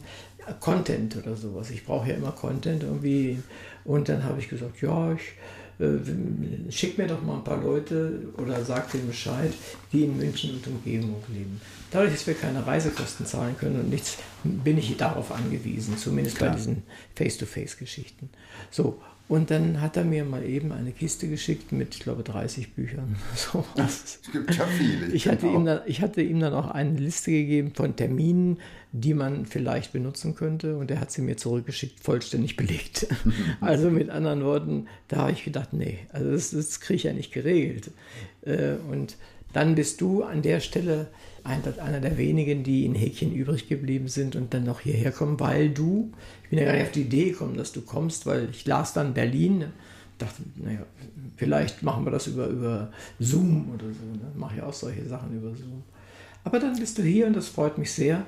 Content oder sowas. Ich brauche ja immer Content irgendwie. Und dann habe ich gesagt, ja, ich äh, schick mir doch mal ein paar Leute oder sag denen Bescheid, die in München und Umgebung leben. Dadurch, dass wir keine Reisekosten zahlen können und nichts, bin ich darauf angewiesen, zumindest bei Klar. diesen Face-to-Face-Geschichten. So, und dann hat er mir mal eben eine Kiste geschickt mit, ich glaube, 30 Büchern. So. Es gibt ja viele. Ich hatte, genau. ihm dann, ich hatte ihm dann auch eine Liste gegeben von Terminen, die man vielleicht benutzen könnte. Und er hat sie mir zurückgeschickt, vollständig belegt. also mit anderen Worten, da habe ich gedacht, nee, also das, das kriege ich ja nicht geregelt. Äh, Und dann bist du an der Stelle ein- einer der wenigen, die in Häkchen übrig geblieben sind und dann noch hierher kommen, weil du, bin ja gar nicht auf die Idee gekommen, dass du kommst, weil ich las dann Berlin, dachte, naja, vielleicht machen wir das über, über Zoom oder so. Ne? Mache ich auch solche Sachen über Zoom. Aber dann bist du hier und das freut mich sehr.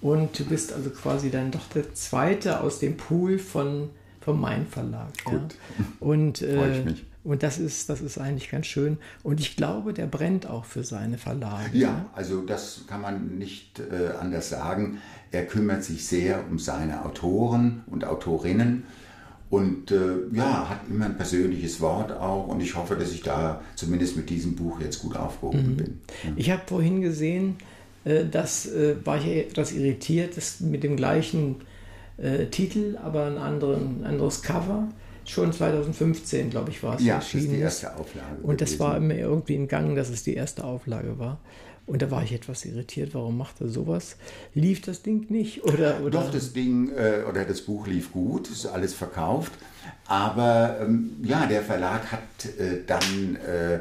Und du bist also quasi dann doch der Zweite aus dem Pool von, vom Main Verlag. Ja? Gut. Und, Freu ich äh, mich. Und das ist, das ist eigentlich ganz schön. Und ich glaube, der brennt auch für seine Verlage. Ja, also das kann man nicht äh, anders sagen. Er kümmert sich sehr um seine Autoren und Autorinnen und äh, ja, hat immer ein persönliches Wort auch und ich hoffe, dass ich da zumindest mit diesem Buch jetzt gut aufgehoben bin. Ich habe vorhin gesehen, äh, das äh, war ich etwas irritiert, das mit dem gleichen äh, Titel, aber ein, anderen, anderes Cover. Schon 2015, glaube ich, war es Ja, das ist erschienen. die erste Auflage. Und das gewesen. war immer irgendwie in Gang, dass es die erste Auflage war. Und da war ich etwas irritiert, warum macht er sowas? Lief das Ding nicht? Oder, oder? Doch, das Ding äh, oder das Buch lief gut, ist alles verkauft. Aber ähm, ja, der Verlag hat äh, dann äh,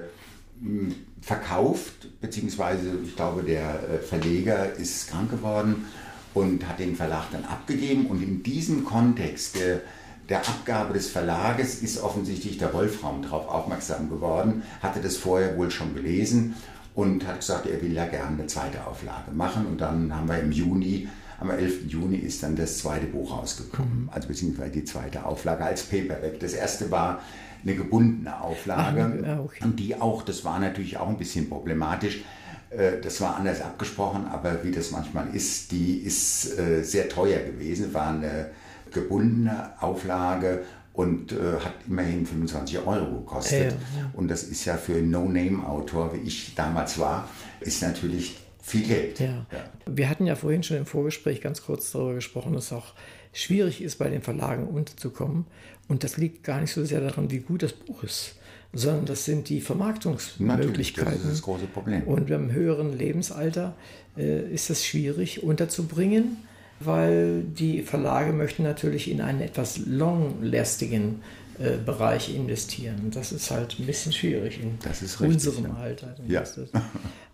verkauft, beziehungsweise ich glaube, der äh, Verleger ist krank geworden und hat den Verlag dann abgegeben. Und in diesem Kontext der, der Abgabe des Verlages ist offensichtlich der Wolfram darauf aufmerksam geworden, hatte das vorher wohl schon gelesen und hat gesagt, er will ja gerne eine zweite Auflage machen. Und dann haben wir im Juni, am 11. Juni ist dann das zweite Buch rausgekommen, also beziehungsweise die zweite Auflage als Paperback. Das erste war eine gebundene Auflage ja, okay. und die auch, das war natürlich auch ein bisschen problematisch. Äh, Das war anders abgesprochen, aber wie das manchmal ist, die ist äh, sehr teuer gewesen, war eine gebundene Auflage und äh, hat immerhin 25 Euro gekostet. Ja, ja. Und das ist ja für einen No-Name-Autor, wie ich damals war, ist natürlich viel Geld. Ja. Wir hatten ja vorhin schon im Vorgespräch ganz kurz darüber gesprochen, dass es auch schwierig ist, bei den Verlagen unterzukommen. Und das liegt gar nicht so sehr daran, wie gut das Buch ist, sondern das sind die Vermarktungsmöglichkeiten. Natürlich, das ist das große Problem. Und beim höheren Lebensalter äh, ist es schwierig unterzubringen, weil die Verlage möchten natürlich in einen etwas long-lastigen äh, Bereich investieren. Das ist halt ein bisschen schwierig in richtig, unserem ja. Alter. Ja.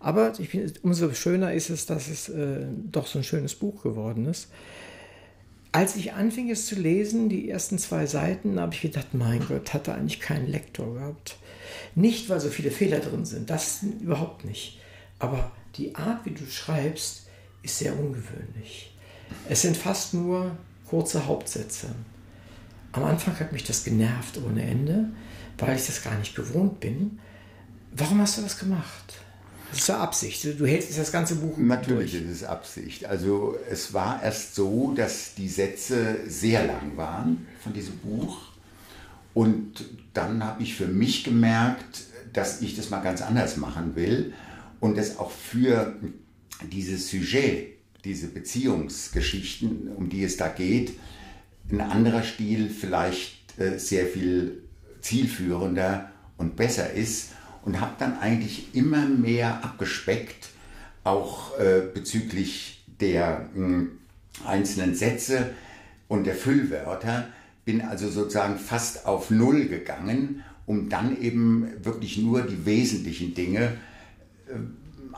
Aber ich finde, umso schöner ist es, dass es äh, doch so ein schönes Buch geworden ist. Als ich anfing es zu lesen, die ersten zwei Seiten, habe ich gedacht, mein Gott, hat er eigentlich keinen Lektor gehabt. Nicht, weil so viele Fehler drin sind, das überhaupt nicht. Aber die Art, wie du schreibst, ist sehr ungewöhnlich. Es sind fast nur kurze Hauptsätze. Am Anfang hat mich das genervt ohne Ende, weil ich das gar nicht gewohnt bin. Warum hast du das gemacht? Das ist ja Absicht. Du hältst das ganze Buch Natürlich durch. ist es Absicht. Also es war erst so, dass die Sätze sehr lang waren von diesem Buch. Und dann habe ich für mich gemerkt, dass ich das mal ganz anders machen will und es auch für dieses Sujet, diese Beziehungsgeschichten, um die es da geht, ein anderer Stil vielleicht äh, sehr viel zielführender und besser ist und habe dann eigentlich immer mehr abgespeckt, auch äh, bezüglich der mh, einzelnen Sätze und der Füllwörter, bin also sozusagen fast auf Null gegangen, um dann eben wirklich nur die wesentlichen Dinge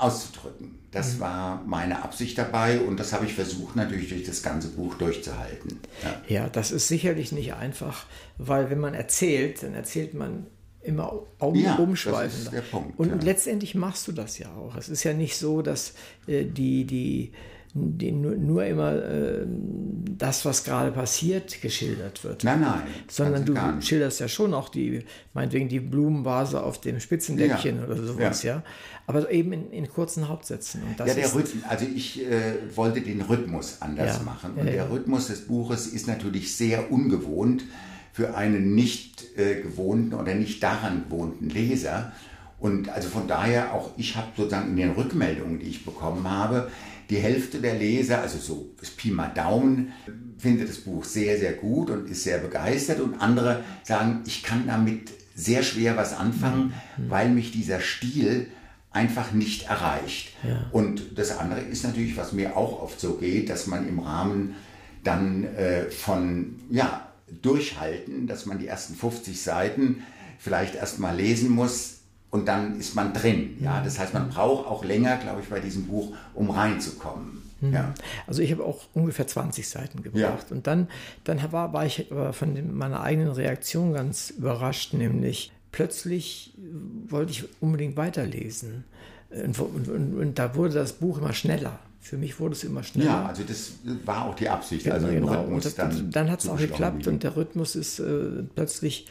auszudrücken. Das war meine Absicht dabei und das habe ich versucht natürlich durch das ganze Buch durchzuhalten. Ja. Ja, das ist sicherlich nicht einfach, weil wenn man erzählt, dann erzählt man immer um, Ja, das umschweifender. ist der Punkt, und, ja. letztendlich machst du das ja auch. Es ist ja nicht so, dass äh, die, die, die nur, nur immer äh, das, was gerade passiert, geschildert wird. Nein, nein, Sondern du schilderst ja schon auch die, meinetwegen die Blumenvase auf dem Spitzendeckchen Ja, oder sowas, ja. ja. Aber eben in, in kurzen Hauptsätzen. Ja, der Rhythmus, also ich äh, wollte den Rhythmus anders Ja, machen. Und der Rhythmus des Buches ist natürlich sehr ungewohnt für einen nicht äh, gewohnten oder nicht daran gewohnten Leser. Und also von daher auch, ich habe sozusagen in den Rückmeldungen, die ich bekommen habe, die Hälfte der Leser, also so das Pi mal Daumen, findet das Buch sehr, sehr gut und ist sehr begeistert. Und andere sagen, ich kann damit sehr schwer was anfangen, Mhm. weil mich dieser Stil einfach nicht erreicht. Und das andere ist natürlich, was mir auch oft so geht, dass man im Rahmen dann äh, von, ja, durchhalten, dass man die ersten 50 Seiten vielleicht erst mal lesen muss und dann ist man drin. Ja, das heißt, man braucht auch länger, glaube ich, bei diesem Buch, um reinzukommen. Ja. Also ich habe auch ungefähr 20 Seiten gebraucht. Ja. Und dann, dann war, war ich aber von dem, meiner eigenen Reaktion ganz überrascht, nämlich plötzlich wollte ich unbedingt weiterlesen. Und, und, und, und da wurde das Buch immer schneller. Für mich wurde es immer schneller. ja, also das war auch die Absicht, also im genau. Rhythmus Und das, dann. dann hat es auch geklappt und der Rhythmus ist äh, plötzlich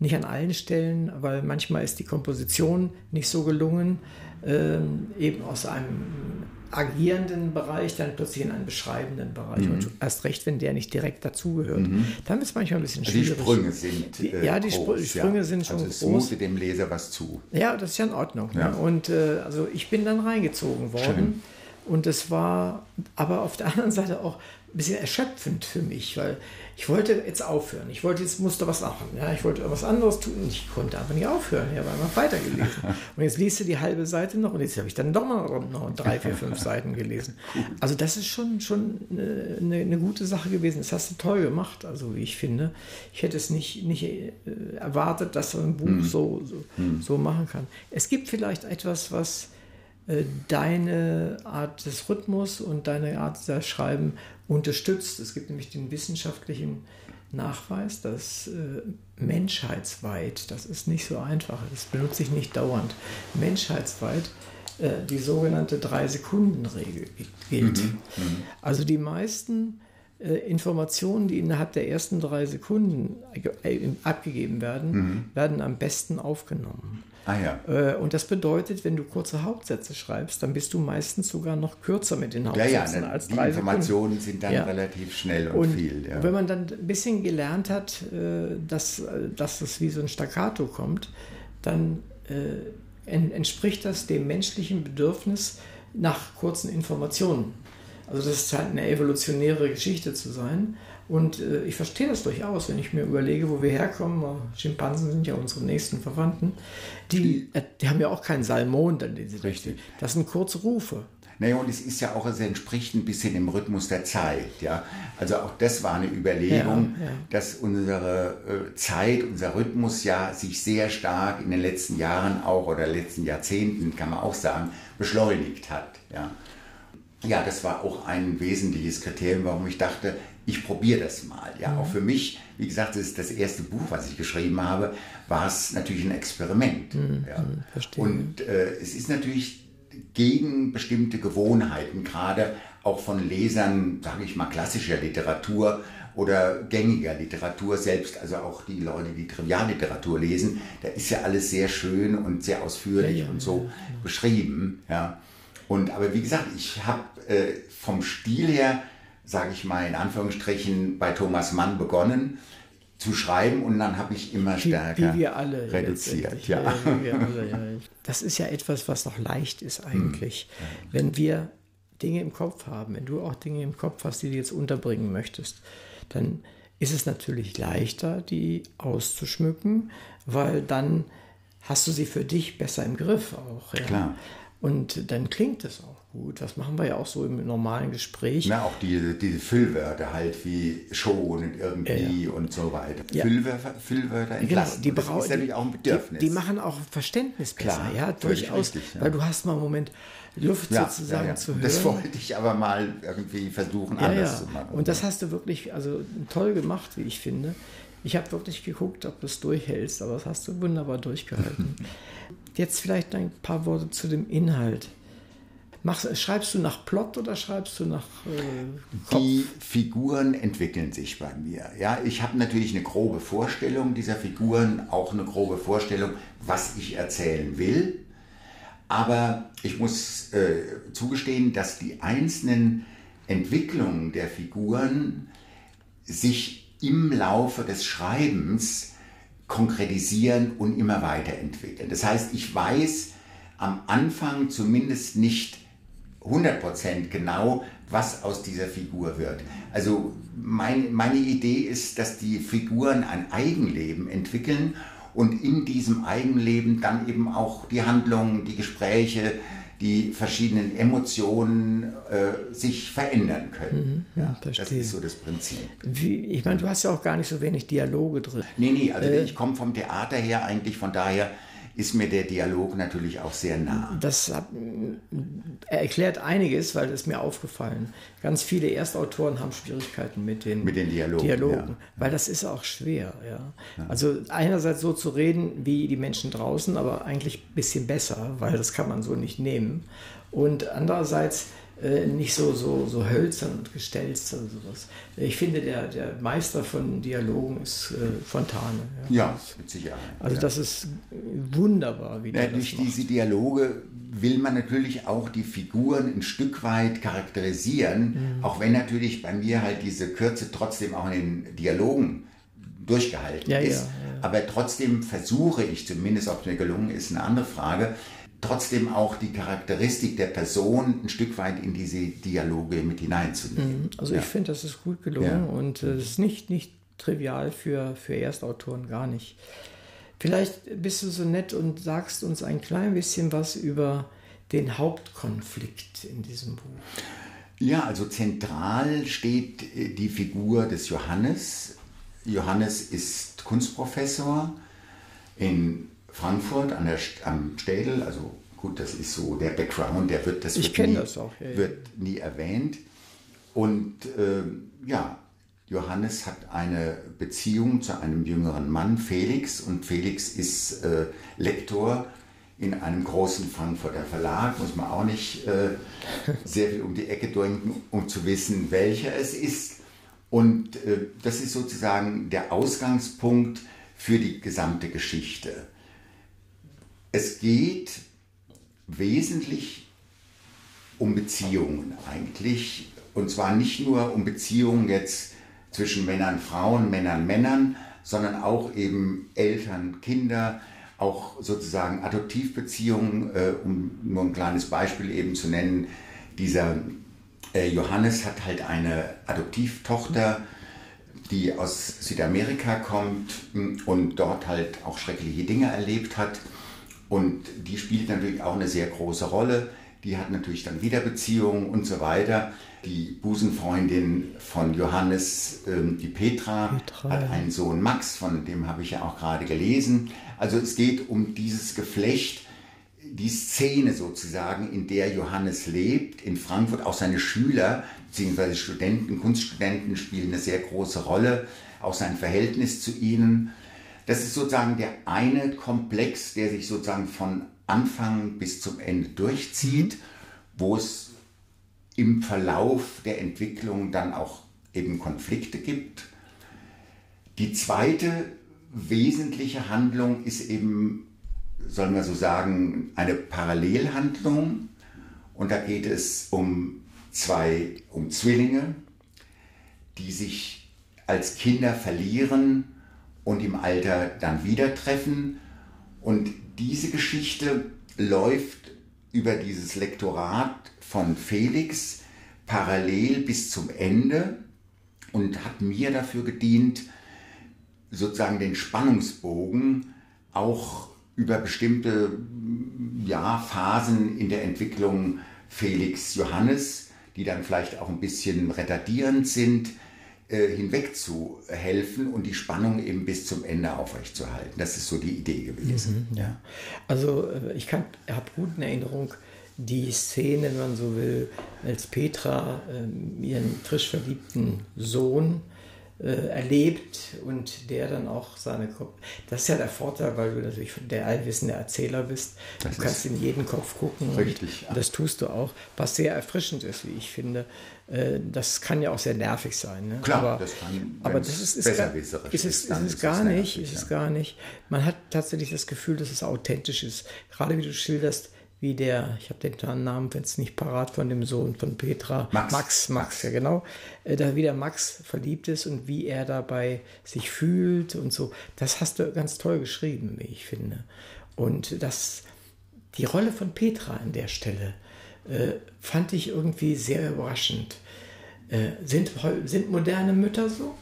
nicht an allen Stellen, weil manchmal ist die Komposition nicht so gelungen, ähm, eben aus einem agierenden Bereich dann plötzlich in einen beschreibenden Bereich. Und erst recht, wenn der nicht direkt dazugehört. Dann wird es manchmal ein bisschen Mhm. Also die schwierig. Sprünge sind Die- äh, ja, die, groß, die Sprünge ja. sind schon also es groß. mutet dem Leser was zu. Ja, das ist ja in Ordnung. Ja. Ne? Und äh, also ich bin dann reingezogen worden. Und es war aber auf der anderen Seite auch ein bisschen erschöpfend für mich, weil ich wollte jetzt aufhören. Ich wollte jetzt musste was machen. Ja, ich wollte was anderes tun. Ich konnte einfach nicht aufhören. Ich habe einfach weitergelesen. und jetzt liest du die halbe Seite noch und jetzt habe ich dann doch mal noch drei, vier, fünf Seiten gelesen. Also das ist schon schon eine, eine, gute Sache gewesen. Das hast du toll gemacht, also wie ich finde. Ich hätte es nicht nicht äh, erwartet, dass so ein Buch so so, so machen kann. Es gibt vielleicht etwas, was äh, deine Art des Rhythmus und deine Art des Schreiben unterstützt. Es gibt nämlich den wissenschaftlichen Nachweis, dass äh, menschheitsweit, das ist nicht so einfach, das benutze ich nicht dauernd, menschheitsweit äh, die sogenannte Drei-Sekunden-Regel gilt. Also die meisten äh, Informationen, die innerhalb der ersten drei Sekunden äh, abgegeben werden, werden am besten aufgenommen. Ah ja. Äh, Und das bedeutet, wenn du kurze Hauptsätze schreibst, dann bist du meistens sogar noch kürzer mit den Ja, Hauptsätzen ja, als die drei Informationen Sekunden. sind dann Ja. relativ schnell und, Und viel. Ja. wenn man dann ein bisschen gelernt hat, äh, dass, dass das wie so ein Staccato kommt, dann äh, en- entspricht das dem menschlichen Bedürfnis nach kurzen Informationen. Also das scheint eine evolutionäre Geschichte zu sein. Und äh, ich verstehe das durchaus, wenn ich mir überlege, wo wir herkommen. Äh, Schimpansen sind ja unsere nächsten Verwandten. Die, äh, die haben ja auch keinen Salmon, dann den sie Richtig. Das sind kurze Rufe. Naja, und es ist ja auch, es entspricht ein bisschen dem Rhythmus der Zeit, ja. Also auch das war eine Überlegung, Ja, ja. dass unsere äh, Zeit, unser Rhythmus ja sich sehr stark in den letzten Jahren auch oder letzten Jahrzehnten, kann man auch sagen, beschleunigt hat, ja. Ja, das war auch ein wesentliches Kriterium, warum ich dachte, ich probiere das mal. Ja, auch für mich, wie gesagt, das ist das erste Buch, was ich geschrieben habe, war es natürlich ein Experiment. ja. verstehe. Und äh, es ist natürlich gegen bestimmte Gewohnheiten, gerade auch von Lesern, sage ich mal, klassischer Literatur oder gängiger Literatur selbst, also auch die Leute, die Trivialliteratur lesen, da ist ja alles sehr schön und sehr ausführlich Ja, ja, und so beschrieben. Ja. Und aber wie gesagt, ich habe äh, vom Stil her, sage ich mal in Anführungsstrichen, bei Thomas Mann begonnen zu schreiben und dann habe ich immer Wie, stärker wie wir alle reduziert. Ja. wie alle, ja. Das ist ja etwas, was noch leicht ist eigentlich. Wenn wir Dinge im Kopf haben, wenn du auch Dinge im Kopf hast, die du jetzt unterbringen möchtest, dann ist es natürlich leichter, die auszuschmücken, weil dann hast du sie für dich besser im Griff auch. Ja? Klar. Und dann klingt es auch gut. Das machen wir ja auch so im normalen Gespräch. Na, auch diese, diese Füllwörter halt wie schon und irgendwie Ja, und so weiter. Ja. Füllwörter, Füllwörter entlasten. die das ist natürlich auch ein Bedürfnis. Die, die machen auch Verständnis besser, Klar, ja, durchaus, richtig, ja. weil du hast mal einen Moment Luft sozusagen zu hören. Das wollte ich aber mal irgendwie versuchen, anders zu machen. Und das hast du wirklich, also toll gemacht, wie ich finde. Ich habe wirklich geguckt, ob du es durchhältst, aber das hast du wunderbar durchgehalten. Jetzt vielleicht ein paar Worte zu dem Inhalt. Machst, schreibst du nach Plot oder schreibst du nach äh, Kopf? Die Figuren entwickeln sich bei mir. Ja, ich habe natürlich eine grobe Vorstellung dieser Figuren, auch eine grobe Vorstellung, was ich erzählen will. Aber ich muss äh, zugestehen, dass die einzelnen Entwicklungen der Figuren sich im Laufe des Schreibens konkretisieren und immer weiterentwickeln. Das heißt, ich weiß am Anfang zumindest nicht 100% genau, was aus dieser Figur wird. Also mein, meine Idee ist, dass die Figuren ein Eigenleben entwickeln und in diesem Eigenleben dann eben auch die Handlungen, die Gespräche, die verschiedenen Emotionen äh, sich verändern können. ja, das ist so das Prinzip. Wie, ich meine, du hast ja auch gar nicht so wenig Dialoge drin. Nee, nee, also Äh. ich komme vom Theater her eigentlich, von daher ist mir der Dialog natürlich auch sehr nah. Das hat, er erklärt einiges, weil es mir aufgefallen. Ganz viele Erstautoren haben Schwierigkeiten mit den, Mit den Dialogen, ja. weil das ist auch schwer. Ja. Also einerseits so zu reden wie die Menschen draußen, aber eigentlich ein bisschen besser, weil das kann man so nicht nehmen. Und andererseits äh, nicht so, so, so hölzern und gestelzt oder sowas. Ich finde, der, der Meister von Dialogen ist äh, Fontane. Ja, mit Sicherheit. Also ja. das ist wunderbar, wie Ja, der durch diese Dialoge will man natürlich auch die Figuren ein Stück weit charakterisieren, Mhm. auch wenn natürlich bei mir halt diese Kürze trotzdem auch in den Dialogen durchgehalten Ja, ja, ist. ja. Aber trotzdem versuche ich zumindest, ob es mir gelungen ist, eine andere Frage, trotzdem auch die Charakteristik der Person ein Stück weit in diese Dialoge mit hineinzunehmen. Also ja. ich finde, das ist gut gelungen Ja. und äh, es ist nicht, nicht trivial für, für Erstautoren, gar nicht. Vielleicht bist du so nett und sagst uns ein klein bisschen was über den Hauptkonflikt in diesem Buch. Ja, also zentral steht äh, die Figur des Johannes. Johannes ist Kunstprofessor in Frankfurt an der, am Städel. Also gut, das ist so der Background, der wird, das Ich wird, nie, das auch, ja, wird nie erwähnt. Und ähm, ja, Johannes hat eine Beziehung zu einem jüngeren Mann, Felix, und Felix ist äh, Lektor in einem großen Frankfurter Verlag, muss man auch nicht äh, sehr viel um die Ecke denken, um zu wissen, welcher es ist. Und äh, das ist sozusagen der Ausgangspunkt für die gesamte Geschichte. Es geht wesentlich um Beziehungen eigentlich. Und zwar nicht nur um Beziehungen jetzt zwischen Männern, Frauen, Männern, Männern, sondern auch eben Eltern, Kinder, auch sozusagen Adoptivbeziehungen, äh, um nur ein kleines Beispiel eben zu nennen. Dieser äh, Johannes hat halt eine Adoptivtochter, die aus Südamerika kommt mh, und dort halt auch schreckliche Dinge erlebt hat. Und die spielt natürlich auch eine sehr große Rolle. die hat natürlich dann wieder Beziehungen und so weiter. Die Busenfreundin von Johannes, ähm, die Petra, Petra, hat einen Sohn Max, von dem habe ich ja auch gerade gelesen. Also es geht um dieses Geflecht, die Szene sozusagen, in der Johannes lebt, in Frankfurt, auch seine Schüler bzw. Studenten, Kunststudenten spielen eine sehr große Rolle, auch sein Verhältnis zu ihnen. Das ist sozusagen der eine Komplex, der sich sozusagen von Anfang bis zum Ende durchzieht, wo es im Verlauf der Entwicklung dann auch eben Konflikte gibt. Die zweite wesentliche Handlung ist eben, sollen wir so sagen, eine Parallelhandlung. Und da geht es um zwei, um Zwillinge, die sich als Kinder verlieren und im Alter dann wieder treffen. Und diese Geschichte läuft über dieses Lektorat von Felix parallel bis zum Ende und hat mir dafür gedient, sozusagen den Spannungsbogen auch über bestimmte ja, Phasen in der Entwicklung Felix Johannes, die dann vielleicht auch ein bisschen retardierend sind, äh, hinweg zu helfen und die Spannung eben bis zum Ende aufrechtzuerhalten. Das ist so die Idee gewesen. Ja, also äh, ich habe gut in Erinnerung die Szene, wenn man so will, als Petra ähm, ihren frisch verliebten Sohn äh, erlebt und der dann auch seine Kopf. Das ist ja der Vorteil, weil du natürlich der allwissende Erzähler bist. Das du kannst in jeden Kopf gucken. richtig, Und, ja. das tust du auch, was sehr erfrischend ist, wie ich finde. Äh, das kann ja auch sehr nervig sein. Ne? Klar, aber, das kann, aber das ist, ist, gar, ist, es, ist, es gar es nicht. nervig, Ist es gar nicht. Man hat tatsächlich das Gefühl, dass es authentisch ist. Gerade wie du schilderst, wie der, ich habe den Namen jetzt nicht parat von dem Sohn von Petra, Max. Max, Max, ja genau, äh, da wie der Max verliebt ist und wie er dabei sich fühlt und so. Das hast du ganz toll geschrieben, wie ich finde. Und das, die Rolle von Petra an der Stelle äh, fand ich irgendwie sehr überraschend. Äh, sind, sind moderne Mütter so?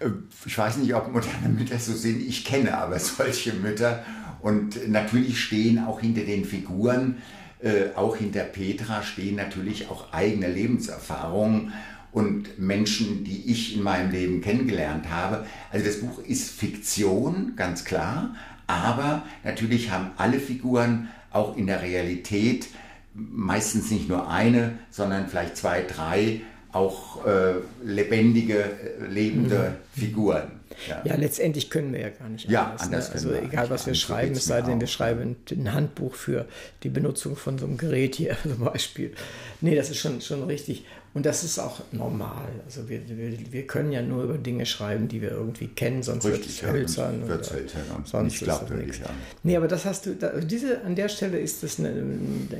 Äh, Ich weiß nicht, ob moderne Mütter so sind. Ich kenne aber solche Mütter. Und natürlich stehen auch hinter den Figuren, äh, auch hinter Petra, stehen natürlich auch eigene Lebenserfahrungen und Menschen, die ich in meinem Leben kennengelernt habe. Also das Buch ist Fiktion, ganz klar. Aber natürlich haben alle Figuren auch in der Realität meistens nicht nur eine, sondern vielleicht zwei, drei auch äh, lebendige, äh, lebende Figuren. Ja. Ja, letztendlich können wir ja gar nicht Ja, anders. anders ne? Also egal, was wir schreiben, es sei denn, wir schreiben ein Handbuch für die Benutzung von so einem Gerät hier zum Beispiel. Nee, das ist schon, schon richtig. Und das ist auch normal. Also wir, wir, wir können ja nur über Dinge schreiben, die wir irgendwie kennen, sonst wird es hölzern. sonst wird's hölzern und sonst nicht nichts. ja. Nee, aber das hast du, da, diese, an der Stelle ist das, eine,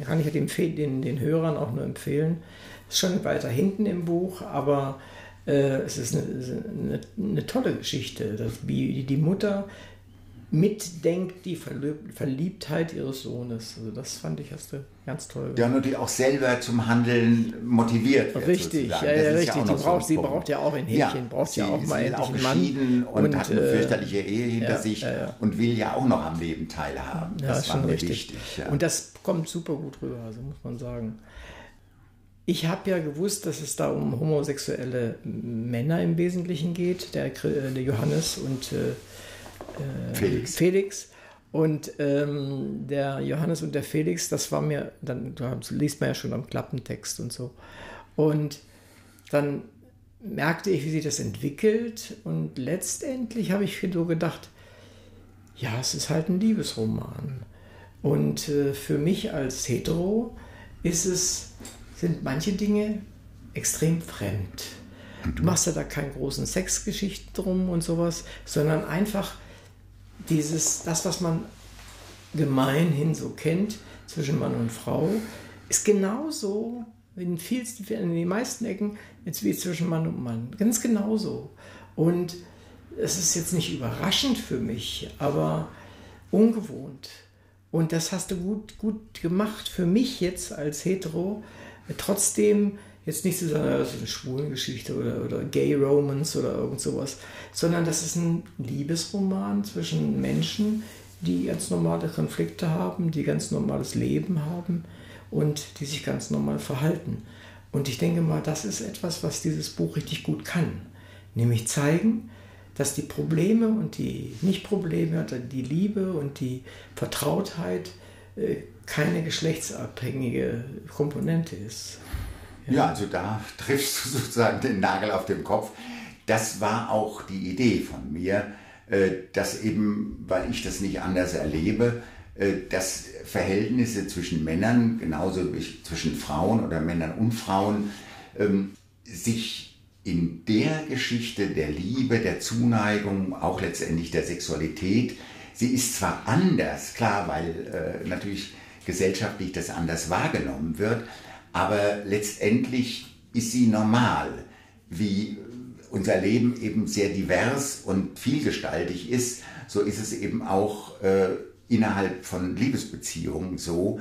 kann ich ja den, den, den Hörern auch nur empfehlen. Ist schon weiter hinten im Buch, aber äh, es ist eine, eine, eine tolle Geschichte, dass, wie die Mutter mitdenkt die Verlieb Verliebtheit ihres Sohnes. Also das fand ich, hast du ganz toll Der natürlich auch selber zum Handeln motiviert wird. Richtig, sozusagen. ja, ja, richtig. so braucht, ein sie braucht ja auch ein Häkchen, braucht sie, ja auch mal ist endlich auch einen Mann. geschieden und, hat eine äh, fürchterliche Ehe hinter ja, sich ja, ja. und will ja auch noch am Leben teilhaben. Ja, das ist war mir richtig. wichtig. Ja. Und das kommt super gut rüber, also muss man sagen. Ich habe ja gewusst, dass es da um homosexuelle Männer im Wesentlichen geht, der, Chri- der Johannes und äh, Felix. Felix. Und ähm, der Johannes und der Felix, das war mir, dann da liest man ja schon am Klappentext und so. Und dann merkte ich, wie sich das entwickelt. Und letztendlich habe ich so gedacht, ja, es ist halt ein Liebesroman. Und äh, für mich als Hetero ist es, sind manche Dinge extrem fremd. Du machst ja da keine großen Sexgeschichten drum und sowas, sondern einfach dieses, das, was man gemeinhin so kennt zwischen Mann und Frau, ist genauso in, viel, in den meisten Ecken jetzt wie zwischen Mann und Mann. Ganz genauso. Und es ist jetzt nicht überraschend für mich, aber ungewohnt. Und das hast du gut, gut gemacht für mich jetzt als Hetero. Trotzdem jetzt nicht zu sagen, das ist eine Schwulengeschichte oder, oder Gay Romance oder irgend sowas, sondern das ist ein Liebesroman zwischen Menschen, die ganz normale Konflikte haben, die ganz normales Leben haben und die sich ganz normal verhalten. Und ich denke mal, das ist etwas, was dieses Buch richtig gut kann. Nämlich zeigen, dass die Probleme und die Nicht-Probleme, die Liebe und die Vertrautheit äh, keine geschlechtsabhängige Komponente ist. Ja. also da triffst du sozusagen den Nagel auf den Kopf. Das war auch die Idee von mir, äh, dass eben, weil ich das nicht anders erlebe, äh, dass Verhältnisse zwischen Männern, genauso wie zwischen Frauen oder Männern und Frauen, ähm, sich in der Geschichte der Liebe, der Zuneigung, auch letztendlich der Sexualität, sie ist zwar anders, klar, weil äh, natürlich gesellschaftlich das anders wahrgenommen wird, aber letztendlich ist sie normal, wie unser Leben eben sehr divers und vielgestaltig ist, so ist es eben auch äh, innerhalb von Liebesbeziehungen so.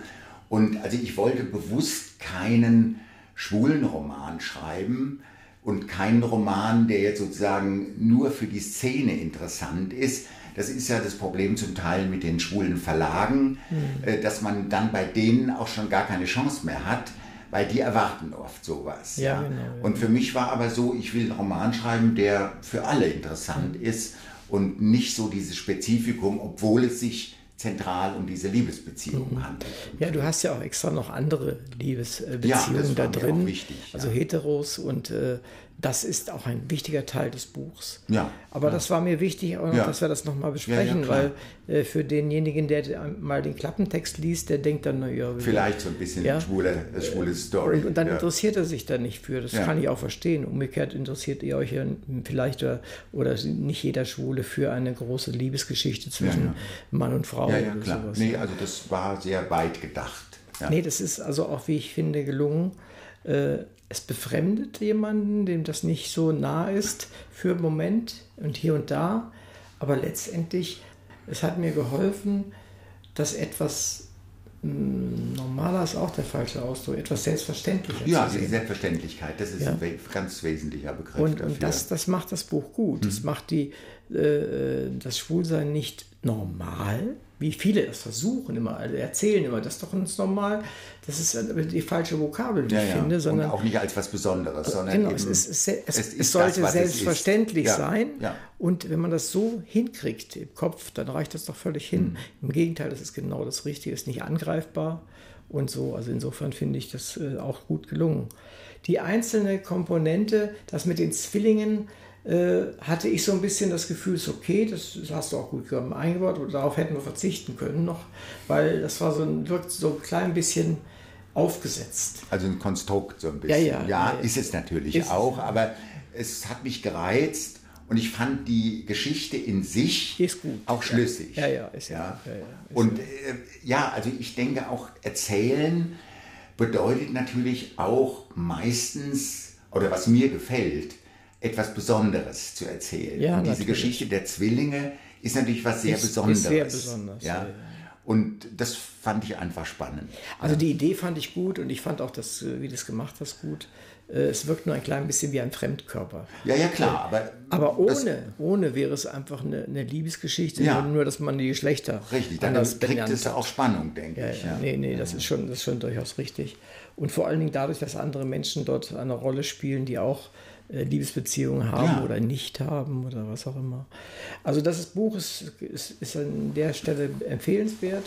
Und also ich wollte bewusst keinen schwulen Roman schreiben und keinen Roman, der jetzt sozusagen nur für die Szene interessant ist. Das ist ja das Problem zum Teil mit den schwulen Verlagen, mhm. dass man dann bei denen auch schon gar keine Chance mehr hat, weil die erwarten oft sowas. Ja, ja. Genau, ja. Und für mich war aber so, ich will einen Roman schreiben, der für alle interessant mhm. ist und nicht so dieses Spezifikum, obwohl es sich zentral um diese Liebesbeziehung mhm. handelt. Ja, du hast ja auch extra noch andere Liebesbeziehungen ja, da drin. Wichtig, also Heteros und äh, das ist auch ein wichtiger Teil des Buchs. Ja. Aber ja. das war mir wichtig, ja. dass wir das nochmal besprechen, ja, weil äh, für denjenigen, der mal den Klappentext liest, der denkt dann, naja. Vielleicht so ein bisschen ja. schwule, schwule Story. Und, und dann interessiert er sich da nicht für. Das kann ich auch verstehen. Umgekehrt interessiert ihr euch ja vielleicht oder, oder nicht jeder Schwule für eine große Liebesgeschichte zwischen Mann und Frau. Ja, ja, klar. Sowas. Nee, also das war sehr weit gedacht. Ja. Nee, das ist also auch, wie ich finde, gelungen. Äh, es befremdet jemanden, dem das nicht so nah ist für einen Moment und hier und da. Aber letztendlich, es hat mir geholfen, dass etwas hm, normaler ist auch der falsche Ausdruck, etwas selbstverständlicher Ja, die Selbstverständlichkeit, das ist ja. ein ganz wesentlicher Begriff. Und, und das, das macht das Buch gut. Es mhm. macht die, äh, das Schwulsein nicht normal, wie viele das versuchen immer, also erzählen immer, das ist doch ganz normal. Das ist die falsche Vokabel, wie ja, ich ja. finde. Sondern, und auch nicht als was Besonderes, sondern genau, es, ist, es, es, es, es sollte das, selbstverständlich ja, sein. Und wenn man das so hinkriegt im Kopf, dann reicht das doch völlig hin. Mhm. Im Gegenteil, das ist genau das Richtige, ist nicht angreifbar und so. Also insofern finde ich das äh, auch gut gelungen. Die einzelne Komponente, das mit den Zwillingen, hatte ich so ein bisschen das Gefühl, ist okay, das, hast du auch gut eingebaut, und darauf hätten wir verzichten können noch, weil das war so ein, wirkt so ein klein bisschen aufgesetzt. Also ein Konstrukt so ein bisschen. Ja, ja, ja, ja ist es natürlich ist auch, aber es hat mich gereizt und ich fand die Geschichte in sich auch schlüssig. Ja, ja, ist ja. ja. Ist und äh, ja, also ich denke auch erzählen bedeutet natürlich auch meistens, oder was mir gefällt, etwas Besonderes zu erzählen. Ja, und diese natürlich. Geschichte der Zwillinge ist natürlich was sehr ist, Besonderes. Ist sehr besonders. Ja. ja. Und das fand ich einfach spannend. Also die Idee fand ich gut und ich fand auch, das, äh, wie du es gemacht hast, gut. Äh, es wirkt nur ein klein bisschen wie ein Fremdkörper. Ja, ja, klar. Aber, aber ohne, ohne wäre es einfach eine, eine Liebesgeschichte, ja. nur dass man die Geschlechter Richtig, dann kriegt es auch Spannung, denke ja, ich. Ja. Nee, nee, das, Ist schon, das ist schon durchaus richtig. Und vor allen Dingen dadurch, dass andere Menschen dort eine Rolle spielen, die auch Liebesbeziehungen haben ja. oder nicht haben oder was auch immer. Also das Buch ist, ist, ist an der Stelle empfehlenswert.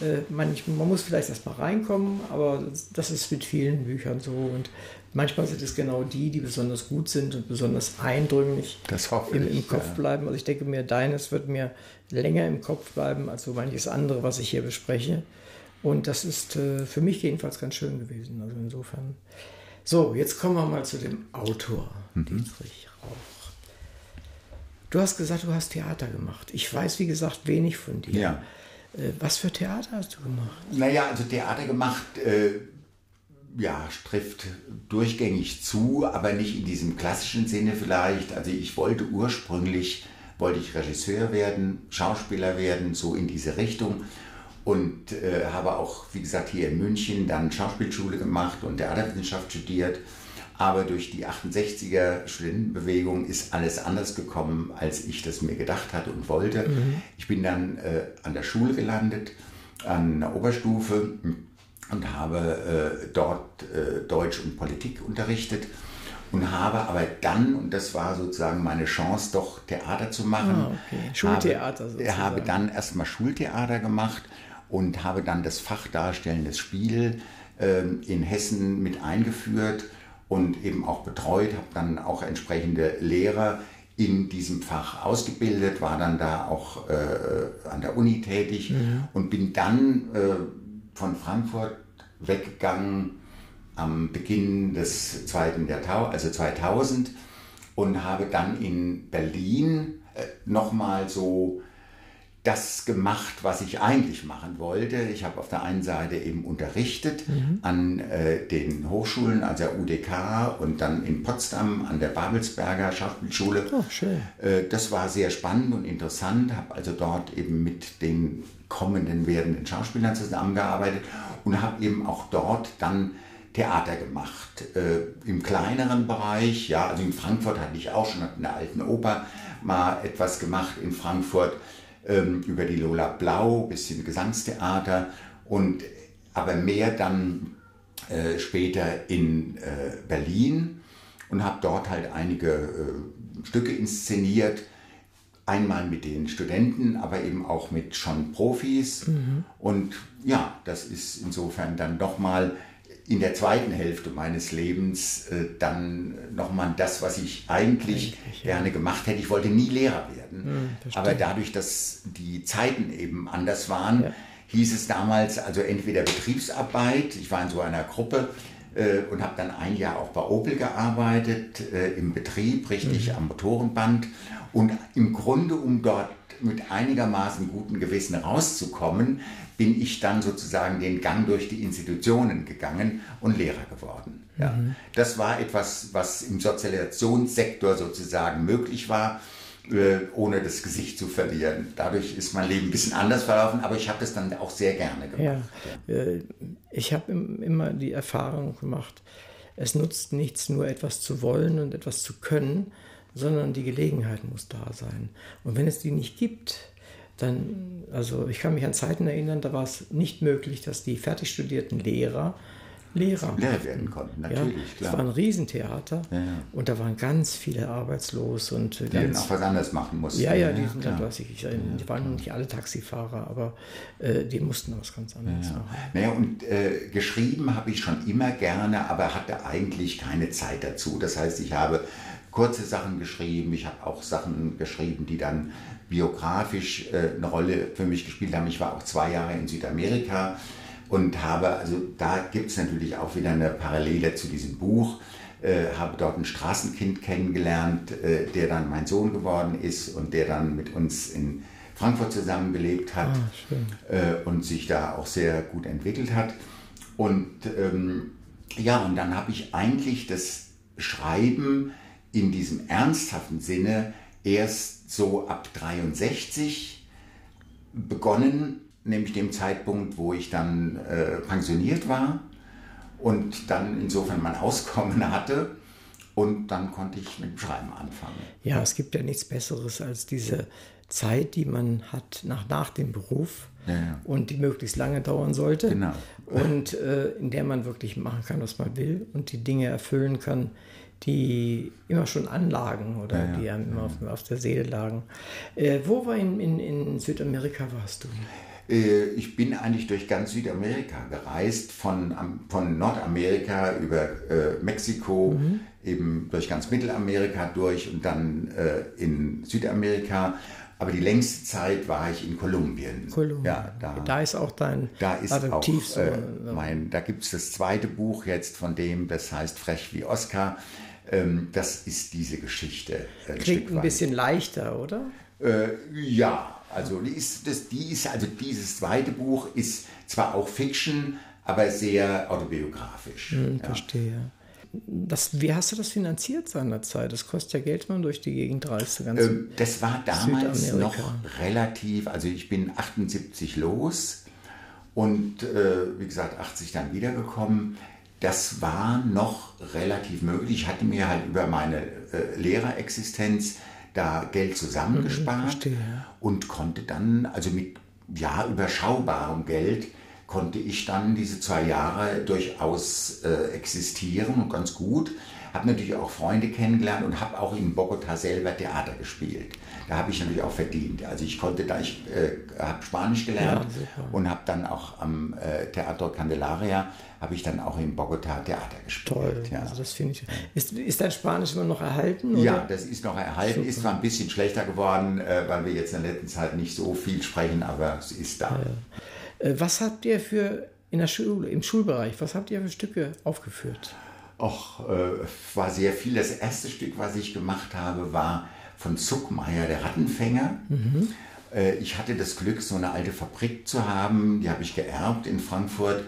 Äh, man, man muss vielleicht erst mal reinkommen, aber das ist mit vielen Büchern so. Und manchmal sind es genau die, die besonders gut sind und besonders eindringlich im, im, Kopf ja. bleiben. Also ich denke mir, deines wird mir länger im Kopf bleiben als so manches andere, was ich hier bespreche. Und das ist äh, für mich jedenfalls ganz schön gewesen. Also insofern. So, jetzt kommen wir mal zu dem Autor, mhm. Dietrich Rauch. Du hast gesagt, du hast Theater gemacht. Ich weiß, wie gesagt, wenig von dir. Ja. Äh, was für Theater hast du gemacht? Naja, also Theater gemacht, äh, ja, trifft durchgängig zu, aber nicht in diesem klassischen Sinne vielleicht. Also ich wollte ursprünglich, wollte ich Regisseur werden, Schauspieler werden, so in diese Richtung und äh, habe auch, wie gesagt, hier in München dann Schauspielschule gemacht und Theaterwissenschaft studiert. Aber durch die 68er Studentenbewegung ist alles anders gekommen, als ich das mir gedacht hatte und wollte. Mhm. Ich bin dann äh, an der Schule gelandet, an der Oberstufe, und habe äh, dort äh, Deutsch und Politik unterrichtet und habe aber dann, und das war sozusagen meine Chance, doch Theater zu machen. Ah, okay. Schultheater habe, sozusagen. habe dann erstmal Schultheater gemacht und habe dann das Fach Darstellendes Spiel ähm, in Hessen mit eingeführt und eben auch betreut, habe dann auch entsprechende Lehrer in diesem Fach ausgebildet, war dann da auch äh, an der Uni tätig und bin dann äh, von Frankfurt weggegangen am Beginn des zweiten Jahrtausends, also 2000 und habe dann in Berlin äh, nochmal so das gemacht, was ich eigentlich machen wollte. Ich habe auf der einen Seite eben unterrichtet an äh, den Hochschulen, also der UDK und dann in Potsdam an der Babelsberger Schauspielschule. Oh, schön. Äh, das war sehr spannend und interessant, habe also dort eben mit den kommenden werdenden Schauspielern zusammengearbeitet und habe eben auch dort dann Theater gemacht. Äh, Im kleineren Bereich, ja, also in Frankfurt hatte ich auch schon in der alten Oper mal etwas gemacht in Frankfurt über die Lola Blau, bisschen Gesangstheater und aber mehr dann äh, später in äh, Berlin und habe dort halt einige äh, Stücke inszeniert. Einmal mit den Studenten, aber eben auch mit schon Profis. Und ja, das ist insofern dann nochmal in der zweiten Hälfte meines Lebens äh, dann nochmal das, was ich eigentlich, Eigentlich, ja. gerne gemacht hätte. Ich wollte nie Lehrer werden. Hm, aber dadurch, dass die Zeiten eben anders waren, Ja. hieß es damals also entweder Betriebsarbeit, ich war in so einer Gruppe äh, und habe dann ein Jahr auch bei Opel gearbeitet, äh, im Betrieb, richtig Mhm. am Motorenband. Und im Grunde, um dort mit einigermaßen gutem Gewissen rauszukommen, bin ich dann sozusagen den Gang durch die Institutionen gegangen und Lehrer geworden. Ja. Mhm. Das war etwas, was im Sozialisationssektor sozusagen möglich war äh, ohne das Gesicht zu verlieren. Dadurch ist mein Leben ein bisschen anders verlaufen, aber ich habe das dann auch sehr gerne gemacht. Ja, äh, ich habe im- immer die Erfahrung gemacht, es nutzt nichts, nur etwas zu wollen und etwas zu können, sondern die Gelegenheit muss da sein. Und wenn es die nicht gibt, dann, also ich kann mich an Zeiten erinnern, da war es nicht möglich, dass die fertig studierten Lehrer Lehrer Lehrer werden konnten, natürlich, ja, klar. Es war ein Riesentheater Ja, ja. und da waren ganz viele arbeitslos und Die dann ganz auch was anderes machen mussten. ja, ja, die sind dann, weiß ich, die waren nicht alle Taxifahrer, aber äh, die mussten was ganz anderes Ja. machen. Naja, und äh, geschrieben habe ich schon immer gerne, aber hatte eigentlich keine Zeit dazu. Das heißt, ich habe kurze Sachen geschrieben, ich habe auch Sachen geschrieben, die dann biografisch äh, eine Rolle für mich gespielt haben. Ich war auch zwei Jahre in Südamerika und habe, also da gibt es natürlich auch wieder eine Parallele zu diesem Buch. Äh, habe dort ein Straßenkind kennengelernt, äh, der dann mein Sohn geworden ist und der dann mit uns in Frankfurt zusammengelebt hat Ah, äh, und sich da auch sehr gut entwickelt hat. Und ähm, ja, und dann habe ich eigentlich das Schreiben in diesem ernsthaften Sinne erst so ab 63 begonnen, nämlich dem Zeitpunkt, wo ich dann äh, pensioniert war und dann insofern mein Auskommen hatte. Und dann konnte ich mit dem Schreiben anfangen. Ja, es gibt ja nichts Besseres als diese Zeit, die man hat nach, nach dem Beruf Ja, ja. und die möglichst lange dauern sollte. Genau. Und äh, in der man wirklich machen kann, was man will und die Dinge erfüllen kann, die immer schon anlagen oder Ja, ja. die einem immer auf, auf der Seele lagen. Äh, wo war in, in, in Südamerika warst du? Äh, Ich bin eigentlich durch ganz Südamerika gereist, von, von Nordamerika über äh, Mexiko, eben durch ganz Mittelamerika durch und dann äh, in Südamerika. Aber die längste Zeit war ich in Kolumbien. Kolumbien. Ja, da, Da ist auch dein da ist auch äh, mein, da gibt es das zweite Buch jetzt von dem, das heißt Frech wie Oscar. Ähm, das ist diese Geschichte. Ein Klingt ein bisschen leichter, oder? Äh, ja, also die ist, das, die ist, also dieses zweite Buch ist zwar auch Fiction, aber sehr autobiografisch. Hm, ja. Verstehe. Das, wie hast du das finanziert seinerzeit? Das kostet ja Geld, wenn man durch die Gegend reist. Ganz Ähm, das war damals noch relativ, also ich bin 78 los und äh, wie gesagt 80 dann wiedergekommen. Das war noch relativ möglich. Ich hatte mir halt über meine äh, Lehrerexistenz da Geld zusammengespart verstehe, ja. und konnte dann also mit ja überschaubarem Geld konnte ich dann diese zwei Jahre durchaus äh, existieren und ganz gut. Habe natürlich auch Freunde kennengelernt und habe auch in Bogota selber Theater gespielt. Da habe ich natürlich auch verdient. Also ich konnte da, ich äh, habe Spanisch gelernt Ja, und habe dann auch am äh, Teatro Candelaria, habe ich dann auch in Bogota Theater gespielt. Toll. Ja. Also das finde ich. Ist, ist dein Spanisch immer noch erhalten? Ja, oder? das ist noch erhalten, ist zwar ein bisschen schlechter geworden, äh, weil wir jetzt in der letzten Zeit nicht so viel sprechen, aber es ist da. Äh, Was habt ihr für in der Schule, im Schulbereich, was habt ihr für Stücke aufgeführt? Och, äh, war sehr viel. Das erste Stück, was ich gemacht habe, war von Zuckmeier, der Rattenfänger. Äh, ich hatte das Glück, so eine alte Fabrik zu haben, die habe ich geerbt in Frankfurt.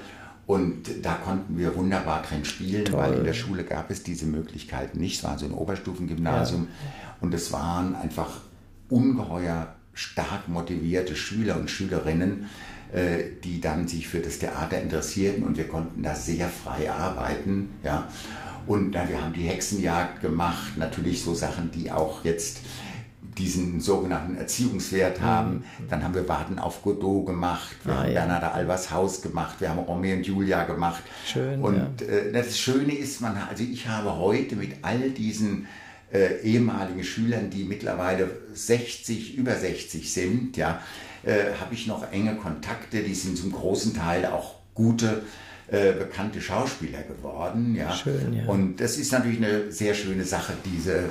Und da konnten wir wunderbar drin spielen, weil in der Schule gab es diese Möglichkeiten nicht. Es war so ein Oberstufengymnasium. Und es waren einfach ungeheuer stark motivierte Schüler und Schülerinnen, äh, die dann sich für das Theater interessierten und wir konnten da sehr frei arbeiten. Ja. Und na, wir haben die Hexenjagd gemacht, natürlich so Sachen, die auch jetzt diesen sogenannten Erziehungswert haben. Dann haben wir Warten auf Godot gemacht, wir Ah, haben ja. Bernarda Albers Haus gemacht, wir haben Romeo und Julia gemacht. Schön, Und äh, das Schöne ist, man, also ich habe heute mit all diesen äh, ehemaligen Schülern, die mittlerweile 60, über 60 sind, ja, äh, habe ich noch enge Kontakte, die sind zum großen Teil auch gute, äh, bekannte Schauspieler geworden. Ja. Schön, ja. Und das ist natürlich eine sehr schöne Sache, diese äh,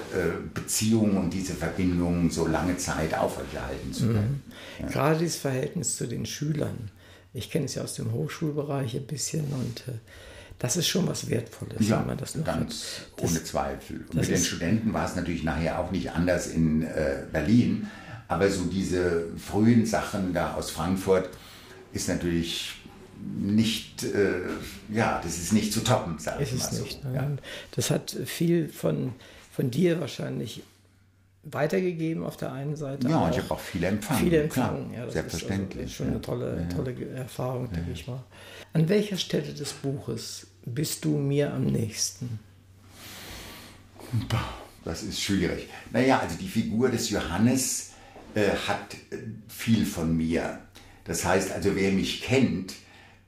Beziehung und diese Verbindung so lange Zeit aufrechterhalten zu können. Gerade dieses Verhältnis zu den Schülern. Ich kenne es ja aus dem Hochschulbereich ein bisschen und äh, das ist schon was Wertvolles, Ja, wenn man das noch ganz hat. Das- ohne Zweifel. Und das mit den Studenten war es natürlich nachher auch nicht anders in äh, Berlin. Aber so diese frühen Sachen da aus Frankfurt ist natürlich nicht, äh, ja, das ist nicht zu toppen, sage ich Ist mal so. nicht. Ja. Ne? Das hat viel von, von dir wahrscheinlich weitergegeben auf der einen Seite. Ja, und ich habe auch viel empfangen. Viele empfangen. Klar, ja, das selbstverständlich. Ist also schon eine tolle, tolle Erfahrung, denke ich mal. An welcher Stelle des Buches bist du mir am nächsten? Das ist schwierig. Naja, also die Figur des Johannes äh, hat äh, viel von mir. Das heißt also, wer mich kennt,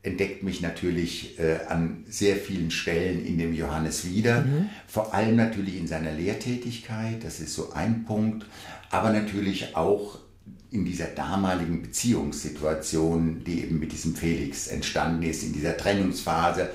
entdeckt mich natürlich äh, an sehr vielen Stellen in dem Johannes wieder. Vor allem natürlich in seiner Lehrtätigkeit, das ist so ein Punkt, aber natürlich auch in dieser damaligen Beziehungssituation, die eben mit diesem Felix entstanden ist, in dieser Trennungsphase.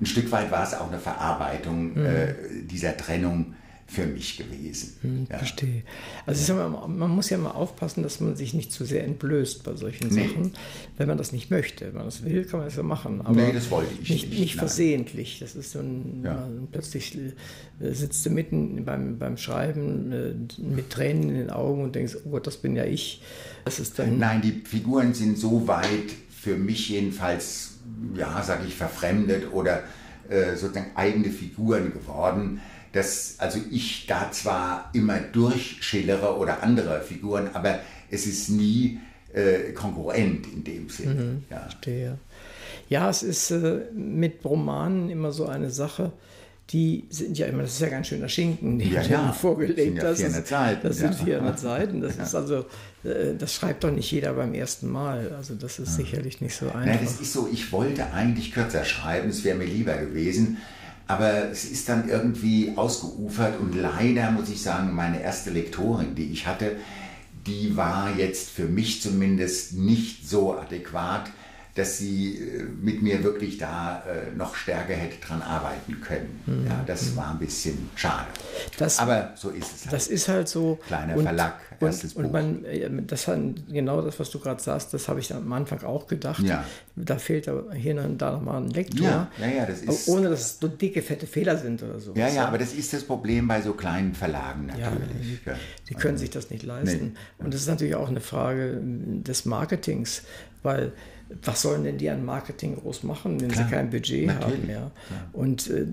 Ein Stück weit war es auch eine Verarbeitung äh, dieser Trennung für mich gewesen. Ja. Verstehe. Also ich sag mal, man muss ja mal aufpassen, dass man sich nicht zu sehr entblößt bei solchen Nee. Sachen, wenn man das nicht möchte. Wenn man das will, kann man das ja machen. Aber Nee, das wollte ich nicht. nicht, Nicht versehentlich. Das ist so ein, Ja. plötzlich äh, sitzt du mitten beim, beim Schreiben äh, mit Tränen in den Augen und denkst, oh Gott, das bin ja ich. Das ist dann Nein, die Figuren sind so weit für mich jedenfalls, ja, sage ich, verfremdet oder äh, sozusagen eigene Figuren geworden, dass also ich da zwar immer durchschillere oder andere Figuren, aber es ist nie äh, konkurrent in dem Sinne. Ja. Verstehe. Ja, es ist äh, mit Romanen immer so eine Sache. Die sind ja immer, das ist ja ganz schöner Schinken, den Ja, du ja. vorgelegt Sind ja hast. 400 Das- Seiten, Das sind ja. 400 Seiten. Das ist also, äh, das schreibt doch nicht jeder beim ersten Mal. Also das ist sicherlich nicht so Nein, einfach. das ist so, ich wollte eigentlich kürzer schreiben, es wäre mir lieber gewesen, aber es ist dann irgendwie ausgeufert und leider muss ich sagen, meine erste Lektorin, die ich hatte, die war jetzt für mich zumindest nicht so adäquat, dass sie äh, mit mir wirklich da äh, noch stärker hätte dran arbeiten können. Ja, das war ein bisschen schade. Mhm. Das- aber so ist es halt. Das ist halt so. Kleiner Verlag, erstes und, und Buch. man, äh, das hat, genau das, was du gerade sagst, das habe ich am Anfang auch gedacht. Ja. Da fehlt hier und da nochmal ein Lektor. Ja, ja, ja, das ist- Ohne dass es so dicke, fette Fehler sind oder so. ja, ja, aber das ist das Problem bei so kleinen Verlagen natürlich. die, Ja. die können sich das nicht leisten. Nee. Und das ist natürlich auch eine Frage des Marketings, weil was sollen denn die an Marketing groß machen, wenn Klar, sie kein Budget haben? Ja? Und äh,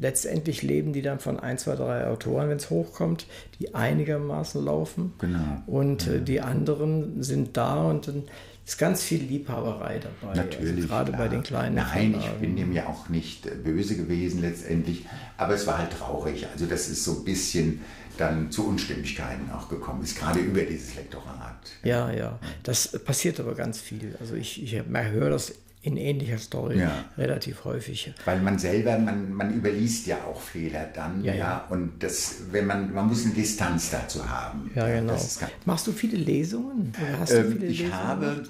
letztendlich leben die dann von ein, zwei, drei Autoren, wenn es hochkommt, die einigermaßen laufen. Genau. Und äh, die anderen sind da und dann ist ganz viel Liebhaberei dabei. Natürlich. Also gerade klar. bei den kleinen Nein, ich Verlagen. bin dem ja auch nicht äh, böse gewesen letztendlich, aber es war halt traurig. Also das ist so ein bisschen dann zu Unstimmigkeiten auch gekommen ist, gerade über dieses Lektorat. Ja, ja. Das passiert aber ganz viel. Also ich, ich höre das in ähnlicher Story Ja. relativ häufig. Weil man selber, man, man überliest ja auch Fehler dann, Ja, ja, ja. Und das, wenn man, man muss eine Distanz dazu haben. Ja, genau. Machst du viele Lesungen? Hast du ähm, viele ich Lesungen? habe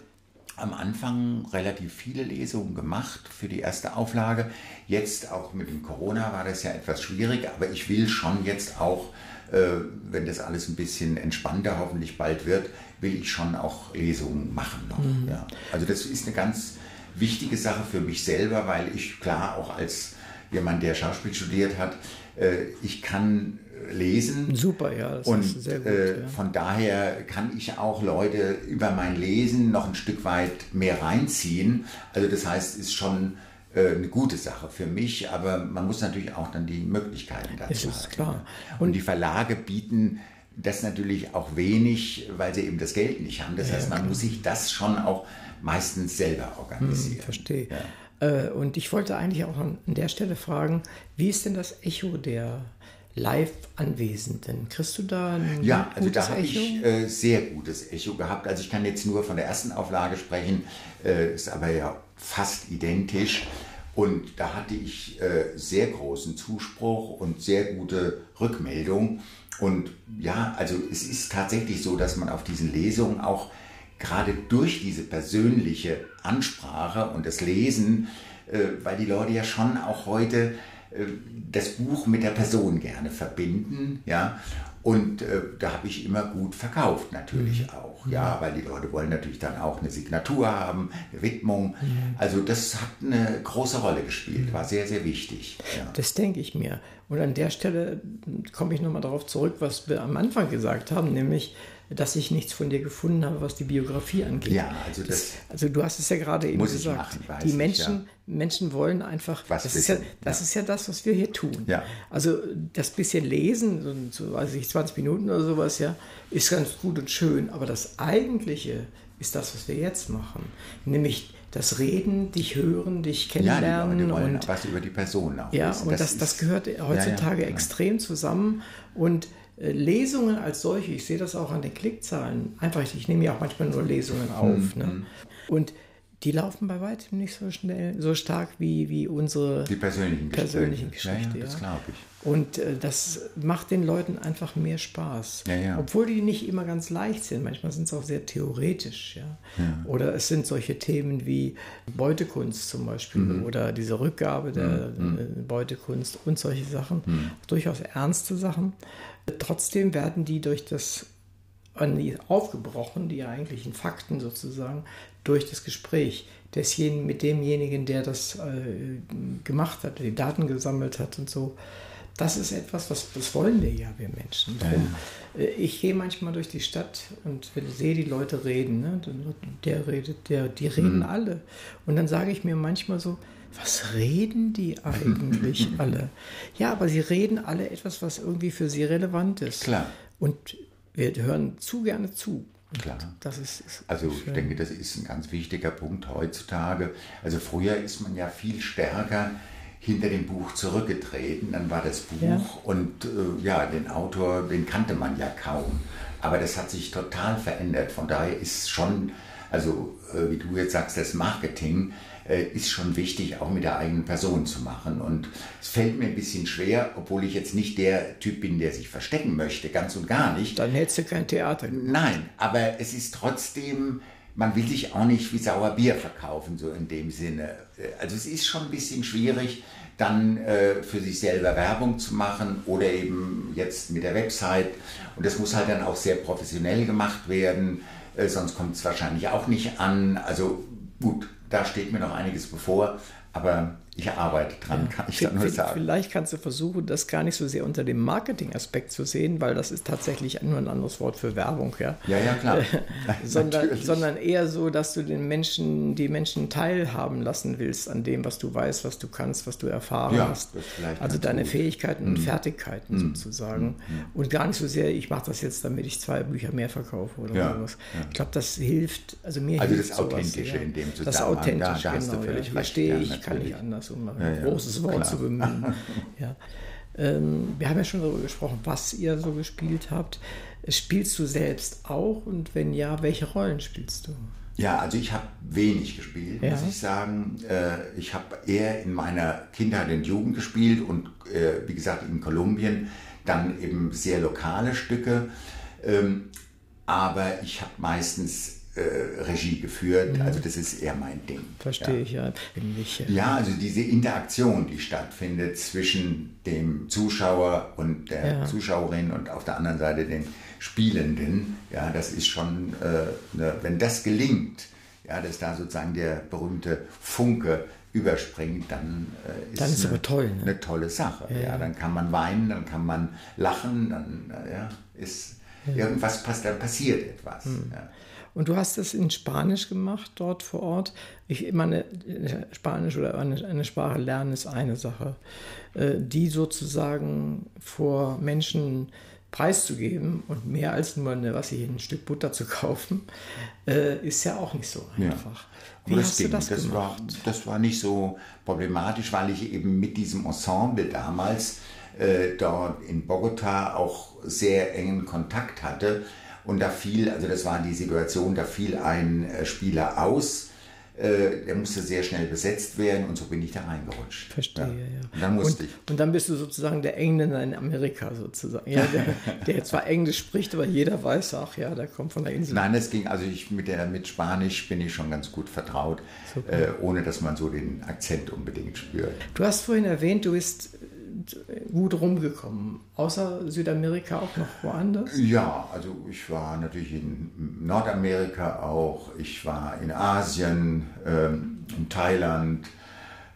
am Anfang relativ viele Lesungen gemacht für die erste Auflage. Jetzt auch mit dem Corona war das ja etwas schwierig, aber ich will schon jetzt auch, wenn das alles ein bisschen entspannter hoffentlich bald wird, will ich schon auch Lesungen machen noch. Mhm. Ja. Also das ist eine ganz wichtige Sache für mich selber, weil ich klar auch als jemand, der Schauspiel studiert hat, äh, ich kann lesen. Super, ja, das Und ist sehr gut. äh, ja. von daher kann ich auch Leute über mein Lesen noch ein Stück weit mehr reinziehen. Also das heißt, ist schon äh, eine gute Sache für mich, aber man muss natürlich auch dann die Möglichkeiten dazu Es ist haben. klar. Und, die Verlage bieten das natürlich auch wenig, weil sie eben das Geld nicht haben. Das heißt, man muss sich das schon auch meistens selber organisieren. Hm, Verstehe. Äh, Und ich wollte eigentlich auch an der Stelle fragen, wie ist denn das Echo der Live-Anwesenden? Kriegst du da ein Ja, also da habe ich äh, sehr gutes Echo gehabt. Also ich kann jetzt nur von der ersten Auflage sprechen, äh, ist aber ja fast identisch. Und da hatte ich äh, sehr großen Zuspruch und sehr gute Rückmeldung. Und ja, also es ist tatsächlich so, dass man auf diesen Lesungen auch gerade durch diese persönliche Ansprache und das Lesen, äh, weil die Leute ja schon auch heute äh, das Buch mit der Person gerne verbinden, ja. Und äh, da habe ich immer gut verkauft, natürlich auch, ja, weil die Leute wollen natürlich dann auch eine Signatur haben, eine Widmung. Also das hat eine große Rolle gespielt, war sehr, sehr wichtig. Ja. Das denke ich mir. Und an der Stelle komme ich nochmal darauf zurück, was wir am Anfang gesagt haben, nämlich, dass ich nichts von dir gefunden habe, was die Biografie angeht. Ja, also das- also du hast es ja gerade eben ich gesagt. machen, die ich, Menschen, ja. Menschen wollen einfach, Was das, ist ja, das ja. ist ja das, was wir hier tun. Ja. Also das bisschen Lesen, so, weiß ich, 20 Minuten oder sowas, ja, ist ganz gut und schön, aber das Eigentliche ist das, was wir jetzt machen. Nämlich das Reden, dich hören, dich Ja, die kennenlernen wollen und was über die Person auch ja, wissen. und das, das, ist- gehört heutzutage Ja, ja, klar. extrem zusammen. Und Lesungen als solche, ich sehe das auch an den Klickzahlen, einfach, ich nehme ja auch manchmal nur Lesungen Hm, auf. Ne? Und die laufen bei weitem nicht so schnell, so stark wie, wie unsere Die persönlichen Gespräche. persönlichen Ja, Geschichte. ja, das glaube ich. Und äh, das macht den Leuten einfach mehr Spaß. Ja, ja. Obwohl die nicht immer ganz leicht sind. Manchmal sind es auch sehr theoretisch. Ja? Oder es sind solche Themen wie Beutekunst zum Beispiel Mhm. oder diese Rückgabe der äh, Beutekunst und solche Sachen. Mhm. Durchaus ernste Sachen. Trotzdem werden die durch das aufgebrochen, die eigentlichen Fakten sozusagen, durch das Gespräch desjenigen mit demjenigen, der das äh, gemacht hat, die Daten gesammelt hat und so. Das ist etwas, was das wollen wir ja, wir Menschen. Darum, äh, Ich gehe manchmal durch die Stadt und sehe die Leute reden. Ne? Der redet, der, die reden alle. Und dann sage ich mir manchmal so, was reden die eigentlich alle? Ja, aber sie reden alle etwas, was irgendwie für sie relevant ist. Klar. Und wir hören zu gerne zu. Klar. Das ist, ist Also ich schön. denke, das ist ein ganz wichtiger Punkt heutzutage. Also früher ist man ja viel stärker hinter dem Buch zurückgetreten. Dann war das Buch Ja. und äh, ja, den Autor, den kannte man ja kaum. Aber das hat sich total verändert. Von daher ist schon, also äh, wie du jetzt sagst, das Marketing ist schon wichtig, auch mit der eigenen Person zu machen. Und es fällt mir ein bisschen schwer, obwohl ich jetzt nicht der Typ bin, der sich verstecken möchte, ganz und gar nicht. Dann hättest du kein Theater. Nein, aber es ist trotzdem, man will sich auch nicht wie Sauerbier verkaufen, so in dem Sinne. Also es ist schon ein bisschen schwierig, dann äh, für sich selber Werbung zu machen oder eben jetzt mit der Website. Und das muss halt dann auch sehr professionell gemacht werden, äh, sonst kommt es wahrscheinlich auch nicht an. Also gut, da steht mir noch einiges bevor, aber ich arbeite dran, kann ich dann nur sagen. Vielleicht kannst du versuchen, das gar nicht so sehr unter dem Marketing-Aspekt zu sehen, weil das ist tatsächlich nur ein anderes Wort für Werbung, ja. Ja, ja, klar. sondern, sondern eher so, dass du den Menschen, die Menschen teilhaben lassen willst an dem, was du weißt, was du kannst, was du erfahren Ja, hast. das Also deine gut. Fähigkeiten Mhm. und Fertigkeiten sozusagen. Und gar nicht so sehr, ich mache das jetzt, damit ich zwei Bücher mehr verkaufe oder Ja, sowas. ja. Ich glaube, das hilft, also mir Also hilft das sowas Authentische sehr. in dem Das Zusammenhang, Authentische, da- da hast du genau. völlig ja. recht. Verstehe ich, kann nicht anders, um ein Ja, ja, großes Wort klar. zu bemühen. ja. Ähm, wir haben ja schon darüber gesprochen, was ihr so gespielt habt. Spielst du selbst auch und wenn ja, welche Rollen spielst du? Ja, also ich habe wenig gespielt, Ja. muss ich sagen. Äh, ich habe eher in meiner Kindheit und Jugend gespielt und äh, wie gesagt in Kolumbien dann eben sehr lokale Stücke. Ähm, aber ich habe meistens äh, Regie geführt, also das ist eher mein Ding. Verstehe ja. ich ja. Eigentlich, äh, Ja, also diese Interaktion, die stattfindet zwischen dem Zuschauer und der Ja. Zuschauerin und auf der anderen Seite den Spielenden, ja, das ist schon, äh, ne, wenn das gelingt, ja, dass da sozusagen der berühmte Funke überspringt, dann äh, ist, Dann ist eine, toll, ne? eine tolle Sache. Ja, ja. dann kann man weinen, dann kann man lachen, dann äh, ja, ist irgendwas pass dann passiert etwas. Hm. Ja. Und du hast das in Spanisch gemacht dort vor Ort. Ich meine, Spanisch oder eine, eine Sprache lernen ist eine Sache. Äh, Die sozusagen vor Menschen preiszugeben und mehr als nur eine, was ich, ein Stück Butter zu kaufen, äh, ist ja auch nicht so einfach. Wie Aber hast du ging. das, das war, gemacht? das war nicht so problematisch, weil ich eben mit diesem Ensemble damals äh, dort in Bogota auch sehr engen Kontakt hatte. Und da fiel, also das war die Situation, da fiel ein äh, Spieler aus, äh, der musste sehr schnell besetzt werden und so bin ich da reingerutscht. Verstehe, ja. Und dann musste und, ich. und dann bist du sozusagen der Engländer in Amerika sozusagen. Ja, der, der zwar Englisch spricht, aber jeder weiß, ach ja, der kommt von der Insel. Nein, es ging, also ich mit der mit Spanisch bin ich schon ganz gut vertraut, äh, ohne dass man so den Akzent unbedingt spürt. Du hast vorhin erwähnt, du bist gut rumgekommen. Außer Südamerika auch noch woanders? Ja, also ich war natürlich in Nordamerika auch, ich war in Asien, ähm, in Thailand,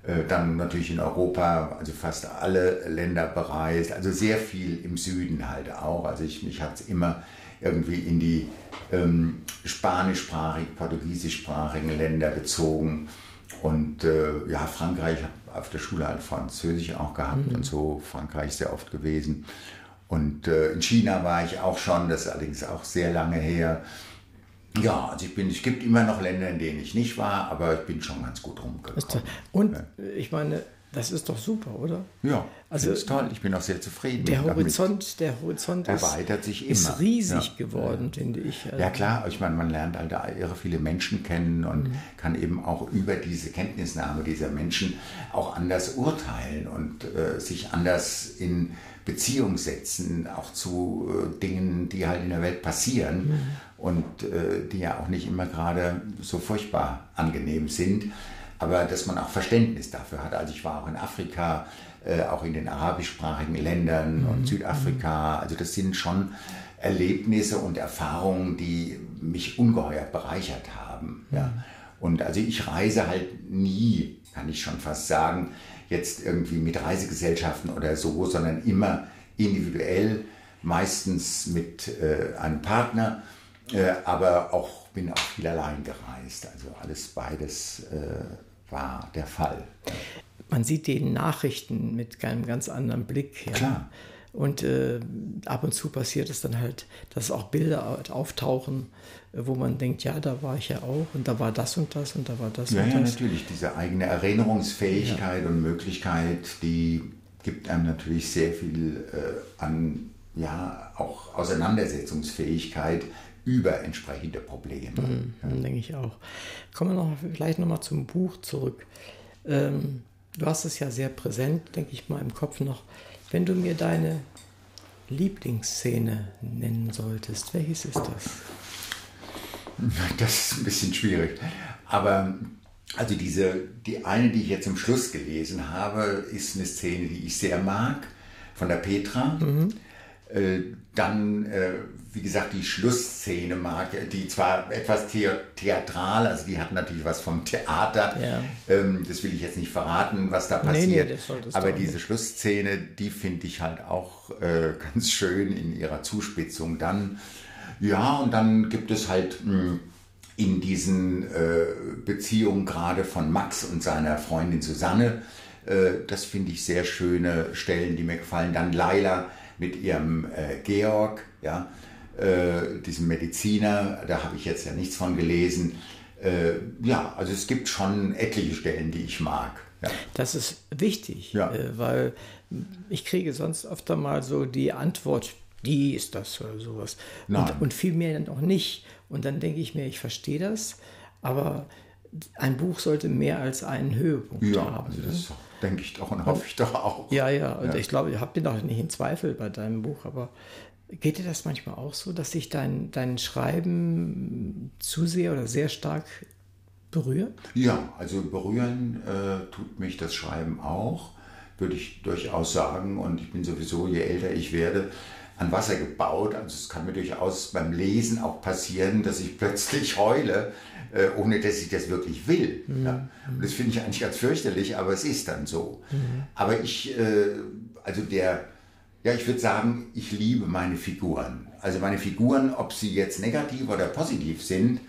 äh, dann natürlich in Europa, also fast alle Länder bereist, also sehr viel im Süden halt auch. Also ich, mich hat es immer irgendwie in die ähm, spanischsprachig, portugiesischsprachigen Länder gezogen. Und äh, ja, Frankreich, auf der Schule halt Französisch auch gehabt und so, Frankreich sehr oft gewesen. Und äh, in China war ich auch schon, das ist allerdings auch sehr lange her. Ja, also ich bin, es gibt immer noch Länder, in denen ich nicht war, aber ich bin schon ganz gut rumgekommen. Und äh, ich meine, das ist doch super, oder? Ja, Also, ist toll. Ich bin auch sehr zufrieden. Der damit. Horizont, der Horizont ist, erweitert sich ist immer. riesig Ja. geworden, finde ich. Also, Ja klar, ich meine, man lernt halt da irre viele Menschen kennen und Mhm. kann eben auch über diese Kenntnisnahme dieser Menschen auch anders urteilen und äh, sich anders in Beziehung setzen, auch zu äh, Dingen, die halt in der Welt passieren Mhm. und äh, die ja auch nicht immer gerade so furchtbar angenehm sind. Aber dass man auch Verständnis dafür hat. Also ich war auch in Afrika, äh, auch in den arabischsprachigen Ländern Mhm. und Südafrika. Also das sind schon Erlebnisse und Erfahrungen, die mich ungeheuer bereichert haben. Ja. Und also ich reise halt nie, kann ich schon fast sagen, jetzt irgendwie mit Reisegesellschaften oder so, sondern immer individuell, meistens mit äh, einem Partner, äh, aber auch bin auch viel allein gereist. Also alles beides äh, war der Fall. Man sieht die Nachrichten mit einem ganz anderen Blick. Ja. Klar. Und äh, ab und zu passiert es dann halt, dass auch Bilder auftauchen, äh, wo man denkt, ja, da war ich ja auch und da war das und das und da war das Ja, und ja, das. natürlich. Diese eigene Erinnerungsfähigkeit und Möglichkeit, die gibt einem natürlich sehr viel äh, an, ja, auch Auseinandersetzungsfähigkeit über entsprechende Probleme. Ja, denke ich auch. Kommen wir noch, vielleicht nochmal zum Buch zurück. Ähm, du hast es ja sehr präsent, denke ich mal, im Kopf noch. Wenn du mir deine Lieblingsszene nennen solltest, welches ist das? Das ist ein bisschen schwierig. Aber also diese, die eine, die ich jetzt im Schluss gelesen habe, ist eine Szene, die ich sehr mag, von der Petra. Äh, dann, äh, wie gesagt, die Schlussszene mag, die zwar etwas the theatral, also die hat natürlich was vom Theater. Ja. Ähm, das will ich jetzt nicht verraten, was da Nee, nee, passiert. das solltest Aber diese nicht. Schlussszene, die finde ich halt auch äh, ganz schön in ihrer Zuspitzung. Dann, ja, und dann gibt es halt mh, in diesen äh, Beziehungen gerade von Max und seiner Freundin Susanne, äh, das finde ich sehr schöne Stellen, die mir gefallen. Dann Laila mit ihrem äh, Georg, ja, äh, diesem Mediziner, da habe ich jetzt ja nichts von gelesen. Äh, ja, also es gibt schon etliche Stellen, die ich mag. Ja. Das ist wichtig, Ja. äh, weil ich kriege sonst öfter mal so die Antwort, die ist das oder sowas. Und, Nein. und viel mehr dann auch nicht. Und dann denke ich mir, ich verstehe das, Aber ein Buch sollte mehr als einen Höhepunkt Ja, haben. also ne? das denke ich doch und hoffe ich doch auch. Ja, ja, und ich glaube, ihr habt den doch nicht in Zweifel bei deinem Buch, aber geht dir das manchmal auch so, dass sich dein, dein Schreiben zu sehr oder sehr stark berührt? Ja, also berühren äh, tut mich das Schreiben auch, würde ich durchaus sagen. Und ich bin sowieso, je älter ich werde, an Wasser gebaut. Also es kann mir durchaus beim Lesen auch passieren, dass ich plötzlich heule, äh, ohne dass ich das wirklich will. Ja. Und das finde ich eigentlich ganz fürchterlich, aber es ist dann so. Aber ich, äh, also der, ja, ich würde sagen, ich liebe meine Figuren. Also meine Figuren, ob sie jetzt negativ oder positiv sind,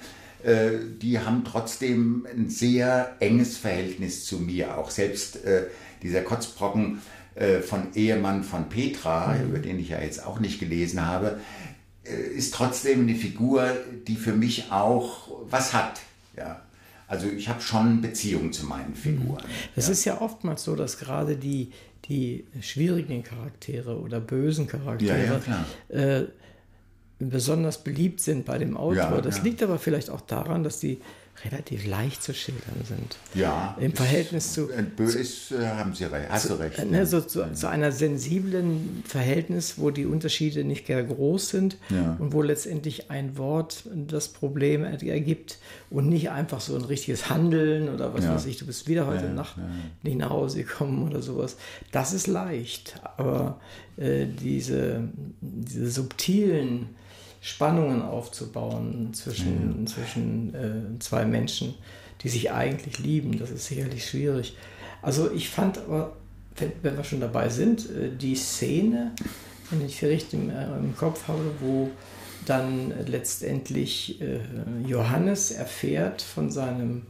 äh, die haben trotzdem ein sehr enges Verhältnis zu mir. Auch selbst äh, dieser Kotzbrocken äh, von Ehemann von Petra, über den ich ja jetzt auch nicht gelesen habe, ist trotzdem eine Figur, die für mich auch was hat. Ja. Also ich habe schon Beziehung zu meinen Figuren. Es ist ja oftmals so, dass gerade die, die schwierigen Charaktere oder bösen Charaktere Ja, ja. Äh, besonders beliebt sind bei dem Autor. Ja, das liegt aber vielleicht auch daran, dass die relativ leicht zu schildern sind. Ja. Im ist- Verhältnis zu, äh, Bös äh, haben Sie recht. Hast du recht. Ne, so, zu, zu einer sensiblen Verhältnis, wo die Unterschiede nicht sehr groß sind Ja. und wo letztendlich ein Wort das Problem er- ergibt und nicht einfach so ein richtiges Handeln oder was Ja. weiß ich, du bist wieder heute Ja, Nacht nicht nach Hause gekommen oder sowas. Das ist leicht, aber äh, diese, diese subtilen Spannungen aufzubauen zwischen, zwischen äh, zwei Menschen, die sich eigentlich lieben, das ist sicherlich schwierig. Also ich fand aber, wenn, wenn wir schon dabei sind, äh, die Szene, wenn ich sie richtig im, äh, im Kopf habe, wo dann letztendlich äh, Johannes erfährt von seinem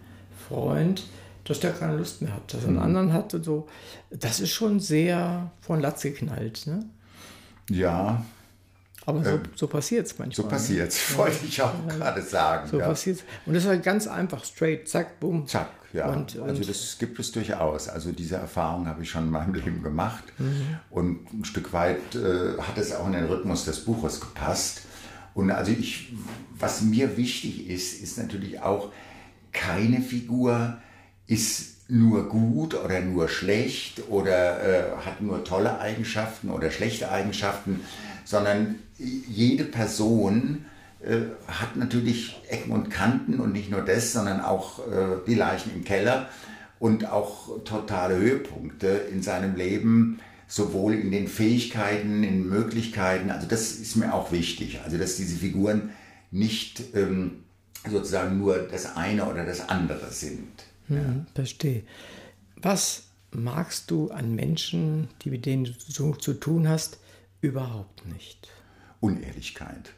Freund, dass der keine Lust mehr hat, dass er einen anderen hat und so. Das ist schon sehr von Latz geknallt. Ne? Ja, Aber so, Ähm, so passiert es manchmal. so passiert es, wollte ich auch gerade sagen. So ja. passiert Und das ist halt ganz einfach, straight, zack, bumm. Zack, ja. Und, und also das gibt es durchaus. Also diese Erfahrung habe ich schon in meinem Leben gemacht. Mhm. Und ein Stück weit äh, hat es auch in den Rhythmus des Buches gepasst. Und also ich, was mir wichtig ist, ist natürlich auch, keine Figur ist nur gut oder nur schlecht oder äh, hat nur tolle Eigenschaften oder schlechte Eigenschaften, sondern jede Person äh, hat natürlich Ecken und Kanten und nicht nur das, sondern auch äh, die Leichen im Keller und auch totale Höhepunkte in seinem Leben, sowohl in den Fähigkeiten, in den Möglichkeiten. Also das ist mir auch wichtig, also dass diese Figuren nicht ähm, sozusagen nur das eine oder das andere sind. Hm, verstehe. Was magst du an Menschen, die mit denen du so zu tun hast, überhaupt nicht? Unehrlichkeit,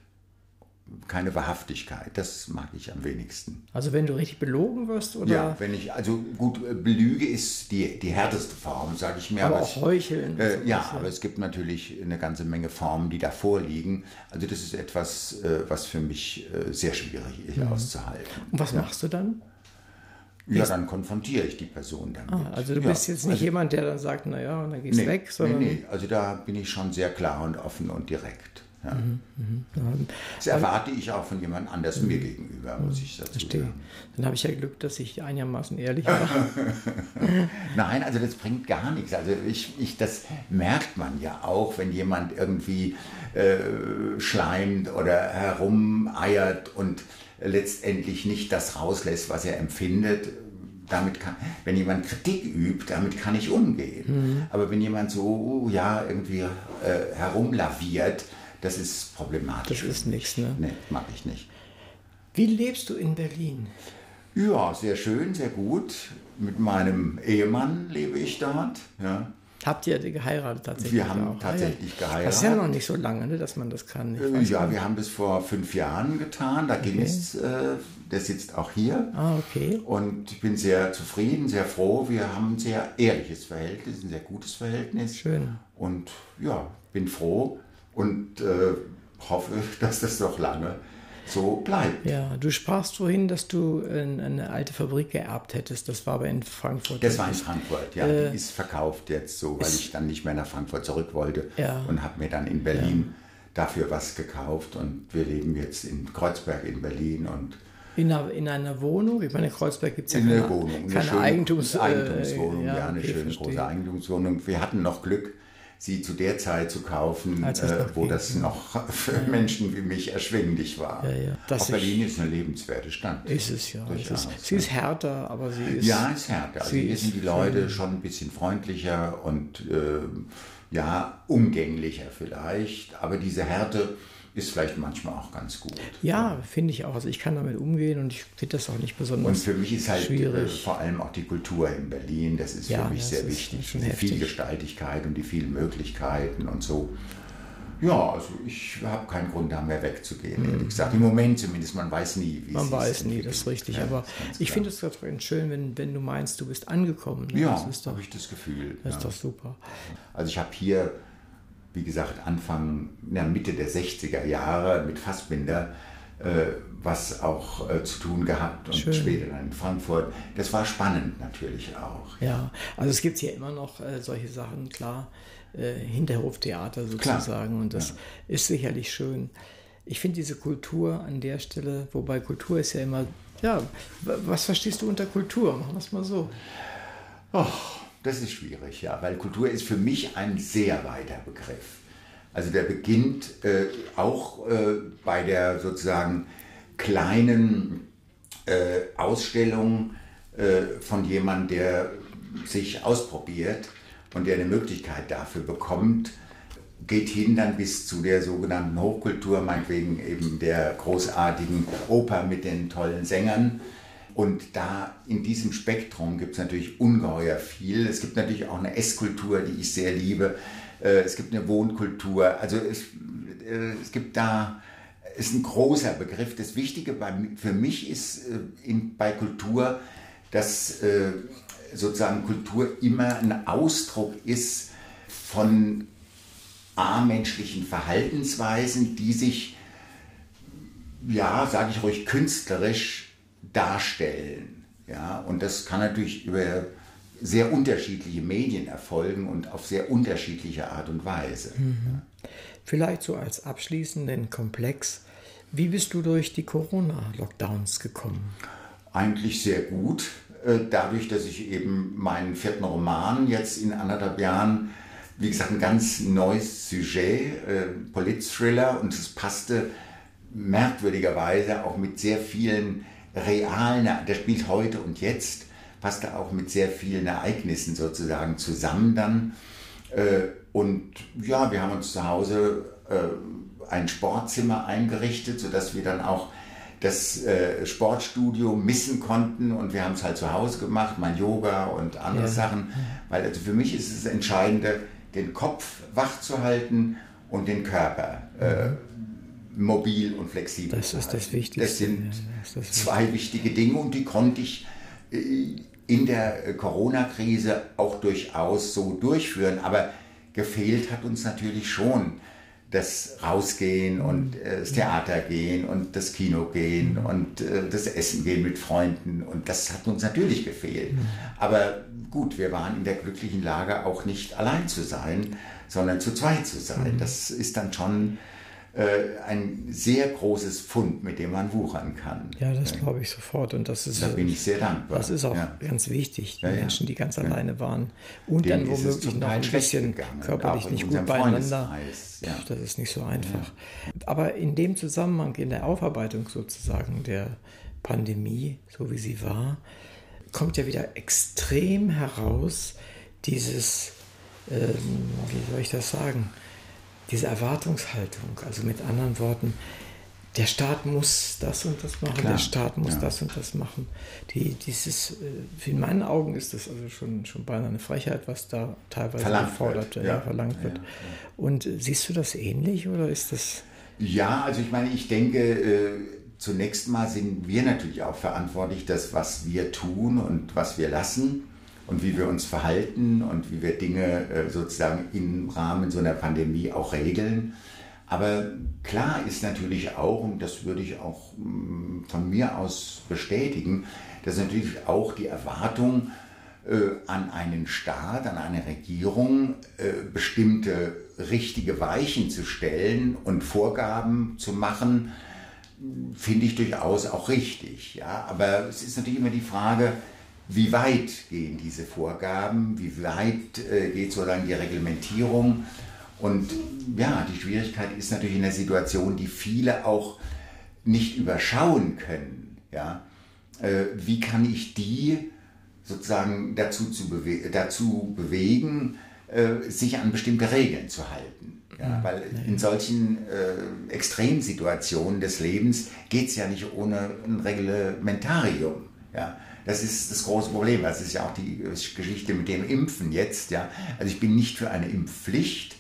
keine Wahrhaftigkeit, das mag ich am wenigsten. Also wenn du richtig belogen wirst oder Ja, wenn ich, also gut, äh, Belüge ist die, die härteste Form, sage ich mir. Aber es- auch Heucheln und Äh, ja, ja. aber es gibt natürlich eine ganze Menge Formen, die davor liegen. Also das ist etwas, äh, was für mich äh, sehr schwierig ist auszuhalten. und was machst du dann? Ja, dann konfrontiere ich die Person damit. Ah, also du ja, bist jetzt nicht also, jemand, der dann sagt, naja, und dann gehst du nee, weg, sondern nee, nee, also da bin ich schon sehr klar und offen und direkt. Ja. Mhm, Das erwarte ich auch von jemand anders mir gegenüber, muss ich dazu Verstehe. sagen. Dann habe ich ja Glück, dass ich einigermaßen ehrlich war. Nein, also das bringt gar nichts. Also ich, ich, das merkt man ja auch, wenn jemand irgendwie äh, schleimt oder herumeiert und letztendlich nicht das rauslässt, was er empfindet. Damit kann, wenn jemand Kritik übt, damit kann ich umgehen. Aber wenn jemand so, ja, irgendwie äh, herumlaviert, das ist problematisch. Das ist nichts, ne? Nee, mag ich nicht. Wie lebst du in Berlin? Ja, sehr schön, sehr gut. Mit meinem Ehemann lebe ich dort. Ja. Habt ihr geheiratet tatsächlich? Wir haben auch? tatsächlich Ah, ja. geheiratet. Das ist ja noch nicht so lange, ne, dass man das kann. Äh, Ja, nicht. wir haben das vor fünf Jahren getan. Da ging es, äh, der sitzt auch hier. Ah, okay. Und ich bin sehr zufrieden, sehr froh. Wir haben ein sehr ehrliches Verhältnis, ein sehr gutes Verhältnis. Schön. Und ja, bin froh und äh, hoffe, dass das noch lange so bleibt. Ja, du sprachst vorhin, dass du äh, eine alte Fabrik geerbt hättest. Das war aber in Frankfurt. Das war in Frankfurt, ja. Äh, die ist verkauft jetzt so, weil ich dann nicht mehr nach Frankfurt zurück wollte Ja. und habe mir dann in Berlin dafür was gekauft und wir leben jetzt in Kreuzberg in Berlin und In einer, in einer Wohnung? Ich meine, in Kreuzberg gibt es ja In keine, Wohnung. eine keine schöne Eigentums, äh, Eigentumswohnung, ja, eine okay, schöne verstehe. große Eigentumswohnung. Wir hatten noch Glück, sie zu der Zeit zu kaufen, äh, wo ging, das ja. noch für Menschen wie mich erschwinglich war. Ja, ja. Dass Auch Berlin ist eine lebenswerte Stadt. Ist es ja. Durchaus, ist, sie ist härter, aber sie ist. Ja, ist härter. Also sie hier ist sind die Leute schon ein bisschen freundlicher und äh, ja, umgänglicher vielleicht. Aber diese Härte ist vielleicht manchmal auch ganz gut. Ja, finde ich auch. Also ich kann damit umgehen und ich finde das auch nicht Und besonders für mich ist halt äh, schwierig. vor allem auch die Kultur in Berlin, das ist Ja, für mich sehr wichtig. Die heftig. Vielgestaltigkeit und die vielen Möglichkeiten und so. Ja, also ich habe keinen Grund, da mehr wegzugehen, ehrlich gesagt. Im Moment zumindest, man weiß nie, wie es Man weiß nie, das ist richtig. Ja, aber ist ich finde es ganz schön, wenn, wenn du meinst, du bist angekommen. Ne? Ja, das ist doch, habe ich das Gefühl. das ja. ist doch super. Also ich habe hier, wie gesagt, Anfang, ja, Mitte der 60er Jahre mit Fassbinder äh, was auch äh, zu tun gehabt und Schön. später dann in Frankfurt. Das war spannend natürlich auch. Ja, also es gibt hier immer noch äh, solche Sachen, klar, äh, Hinterhoftheater sozusagen und das ist sicherlich schön. Ich finde diese Kultur an der Stelle, wobei Kultur ist ja immer, ja, was verstehst du unter Kultur? Machen wir es mal so. Och, das ist schwierig, ja, weil Kultur ist für mich ein sehr weiter Begriff. Also der beginnt äh, auch äh, bei der sozusagen kleinen äh, Ausstellung äh, von jemandem, der sich ausprobiert und der eine Möglichkeit dafür bekommt, geht hin dann bis zu der sogenannten Hochkultur, meinetwegen eben der großartigen Oper mit den tollen Sängern. Und da in diesem Spektrum gibt es natürlich ungeheuer viel. Es gibt natürlich auch eine Esskultur, die ich sehr liebe. Äh, Es gibt eine Wohnkultur. Also es, äh, es gibt da, ist ein großer Begriff. Das Wichtige bei, für mich ist äh, in, bei Kultur, dass sozusagen Kultur immer ein Ausdruck ist von menschlichen Verhaltensweisen, die sich, ja, sage ich ruhig, künstlerisch darstellen. Ja, und das kann natürlich über sehr unterschiedliche Medien erfolgen und auf sehr unterschiedliche Art und Weise. Vielleicht so als abschließenden Komplex. Wie bist du durch die Corona-Lockdowns gekommen? Eigentlich sehr gut, äh, dadurch, dass ich eben meinen vierten Roman jetzt in anderthalb Jahren, wie gesagt, ein ganz neues Sujet, äh, Polit-Thriller, und es passte merkwürdigerweise auch mit sehr vielen realen, der spielt heute und jetzt, passte auch mit sehr vielen Ereignissen sozusagen zusammen dann. Äh, Und ja, wir haben uns zu Hause äh, ein Sportzimmer eingerichtet, sodass wir dann auch das äh, Sportstudio missen konnten und wir haben es halt zu Hause gemacht, mein Yoga und andere Ja. Sachen. Weil also für mich ist es das Entscheidende, den Kopf wach zu halten und den Körper äh, mobil und flexibel Das ist das. Wichtigste, Das sind zwei wichtige Dinge und die konnte ich äh, in der äh, Corona-Krise auch durchaus so durchführen. Aber gefehlt hat uns natürlich schon das Rausgehen und äh, das Theater gehen und das Kino gehen und äh, das Essen gehen mit Freunden. Und das hat uns natürlich gefehlt. Aber gut, wir waren in der glücklichen Lage, auch nicht allein zu sein, sondern zu zweit zu sein. Das ist dann schon äh, ein sehr großes Fund, mit dem man wuchern kann. Ja, das glaube ich sofort. Und das ist, Da bin ich sehr dankbar. Das ist auch Ja. ganz wichtig, die Ja, ja. Menschen, die ganz alleine waren und Denen dann womöglich noch ein bisschen gegangen, körperlich nicht gut beieinander. Ja. Das ist nicht so einfach. Aber in dem Zusammenhang, in der Aufarbeitung sozusagen der Pandemie, so wie sie war, kommt ja wieder extrem heraus dieses, ähm, wie soll ich das sagen, diese Erwartungshaltung. Also mit anderen Worten, der Staat muss das und das machen, Klar, der Staat muss ja. das und das machen. Die, dieses, äh, in meinen Augen ist das also schon, schon beinahe eine Frechheit, was da teilweise Verlangt gefordert wird, ja, verlangt wird. ja. Und äh, siehst du das ähnlich oder ist das. Ja, also ich meine, ich denke, äh, zunächst mal sind wir natürlich auch verantwortlich, das, was wir tun und was wir lassen und wie wir uns verhalten und wie wir Dinge äh, sozusagen im Rahmen so einer Pandemie auch regeln. Aber klar ist natürlich auch, und das würde ich auch mh, von mir aus bestätigen, dass natürlich auch die Erwartung äh, an einen Staat, an eine Regierung, äh, bestimmte richtige Weichen zu stellen und Vorgaben zu machen, finde ich durchaus auch richtig. Ja? Aber es ist natürlich immer die Frage, wie weit gehen diese Vorgaben, wie weit äh, geht sozusagen die Reglementierung. Und ja, die Schwierigkeit ist natürlich in der Situation, die viele auch nicht überschauen können. Ja? Äh, wie kann ich die sozusagen dazu, zu bewe dazu bewegen, äh, sich an bestimmte Regeln zu halten? Ja, mhm. weil in solchen äh, Extremsituationen des Lebens geht es ja nicht ohne ein Reglementarium. Ja, das ist das große Problem. Das ist ja auch die Geschichte mit dem Impfen jetzt. Ja, also ich bin nicht für eine Impfpflicht,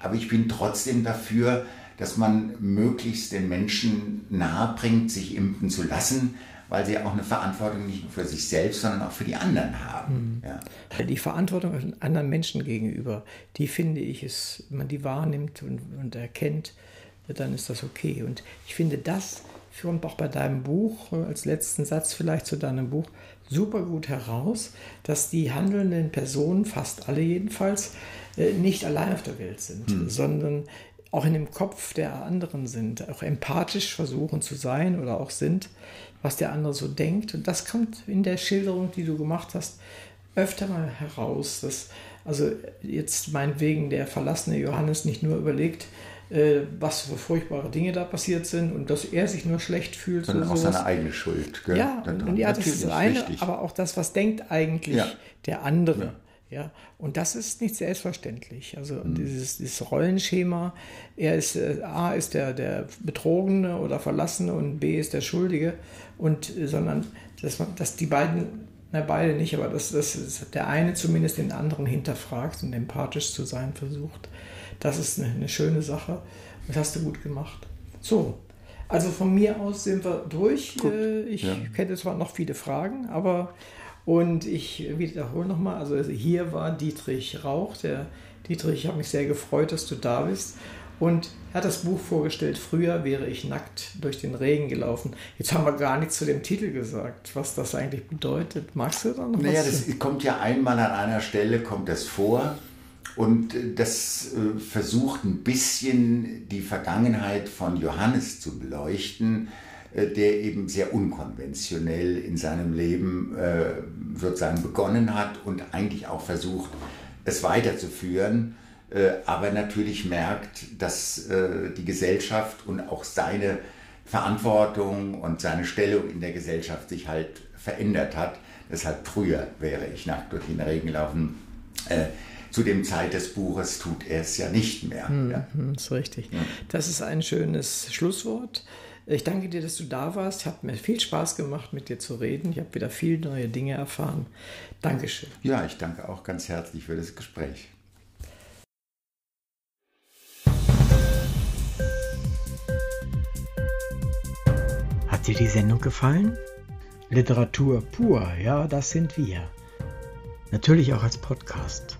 aber ich bin trotzdem dafür, dass man möglichst den Menschen nahebringt, sich impfen zu lassen, weil sie auch eine Verantwortung nicht nur für sich selbst, sondern auch für die anderen haben. Mhm. Ja. Die Verantwortung anderen Menschen gegenüber, die finde ich, ist, wenn man die wahrnimmt und, und erkennt, dann ist das okay. Und ich finde, das kommt auch bei deinem Buch, als letzten Satz vielleicht zu deinem Buch, super gut heraus, dass die handelnden Personen, fast alle jedenfalls, äh, nicht allein auf der Welt sind, hm. sondern auch in dem Kopf der anderen sind, auch empathisch versuchen zu sein oder auch sind, was der andere so denkt. Und das kommt in der Schilderung, die du gemacht hast, öfter mal heraus. Dass, also jetzt meinetwegen der verlassene Johannes nicht nur überlegt, äh, was für furchtbare Dinge da passiert sind und dass er sich nur schlecht fühlt. Sondern auch seine eigene Schuld. Gell? Ja, und, und ja, das ist das eine, richtig. aber auch das, was denkt eigentlich ja. der andere. Ja. Ja, und das ist nicht selbstverständlich. Also mhm. dieses, dieses, Rollenschema, er ist äh, A ist der, der Betrogene oder Verlassene und B ist der Schuldige und äh, sondern dass man, dass die beiden, na beide nicht, aber dass, dass der eine zumindest den anderen hinterfragt und empathisch zu sein versucht. Das ist eine, eine schöne Sache. Das hast du gut gemacht. So, also von mir aus sind wir durch. Gut. Äh, ich ja. hätte zwar noch viele Fragen, aber und ich wiederhole nochmal, also hier war Dietrich Rauch. Der Dietrich, ich habe mich sehr gefreut, dass du da bist. Und er hat das Buch vorgestellt, früher wäre ich nackt durch den Regen gelaufen. Jetzt haben wir gar nichts zu dem Titel gesagt, was das eigentlich bedeutet. Magst du da noch naja, was? das kommt ja einmal an einer Stelle, kommt das vor. Und das äh, versucht ein bisschen die Vergangenheit von Johannes zu beleuchten äh, der eben sehr unkonventionell in seinem Leben äh, sozusagen begonnen hat und eigentlich auch versucht, es weiterzuführen, äh, aber natürlich merkt, dass äh, die Gesellschaft und auch seine Verantwortung und seine Stellung in der Gesellschaft sich halt verändert hat. Deshalb früher wäre ich nackt durch den Regen laufen. Äh, zu dem Zeit des Buches tut er es ja nicht mehr. Mhm, ja. Das ist richtig. Das ist ein schönes Schlusswort. Ich danke dir, dass du da warst. Hat mir viel Spaß gemacht, mit dir zu reden. Ich habe wieder viele neue Dinge erfahren. Dankeschön. Ja, ich danke auch ganz herzlich für das Gespräch. Hat dir die Sendung gefallen? Literatur pur, ja, das sind wir. Natürlich auch als Podcast.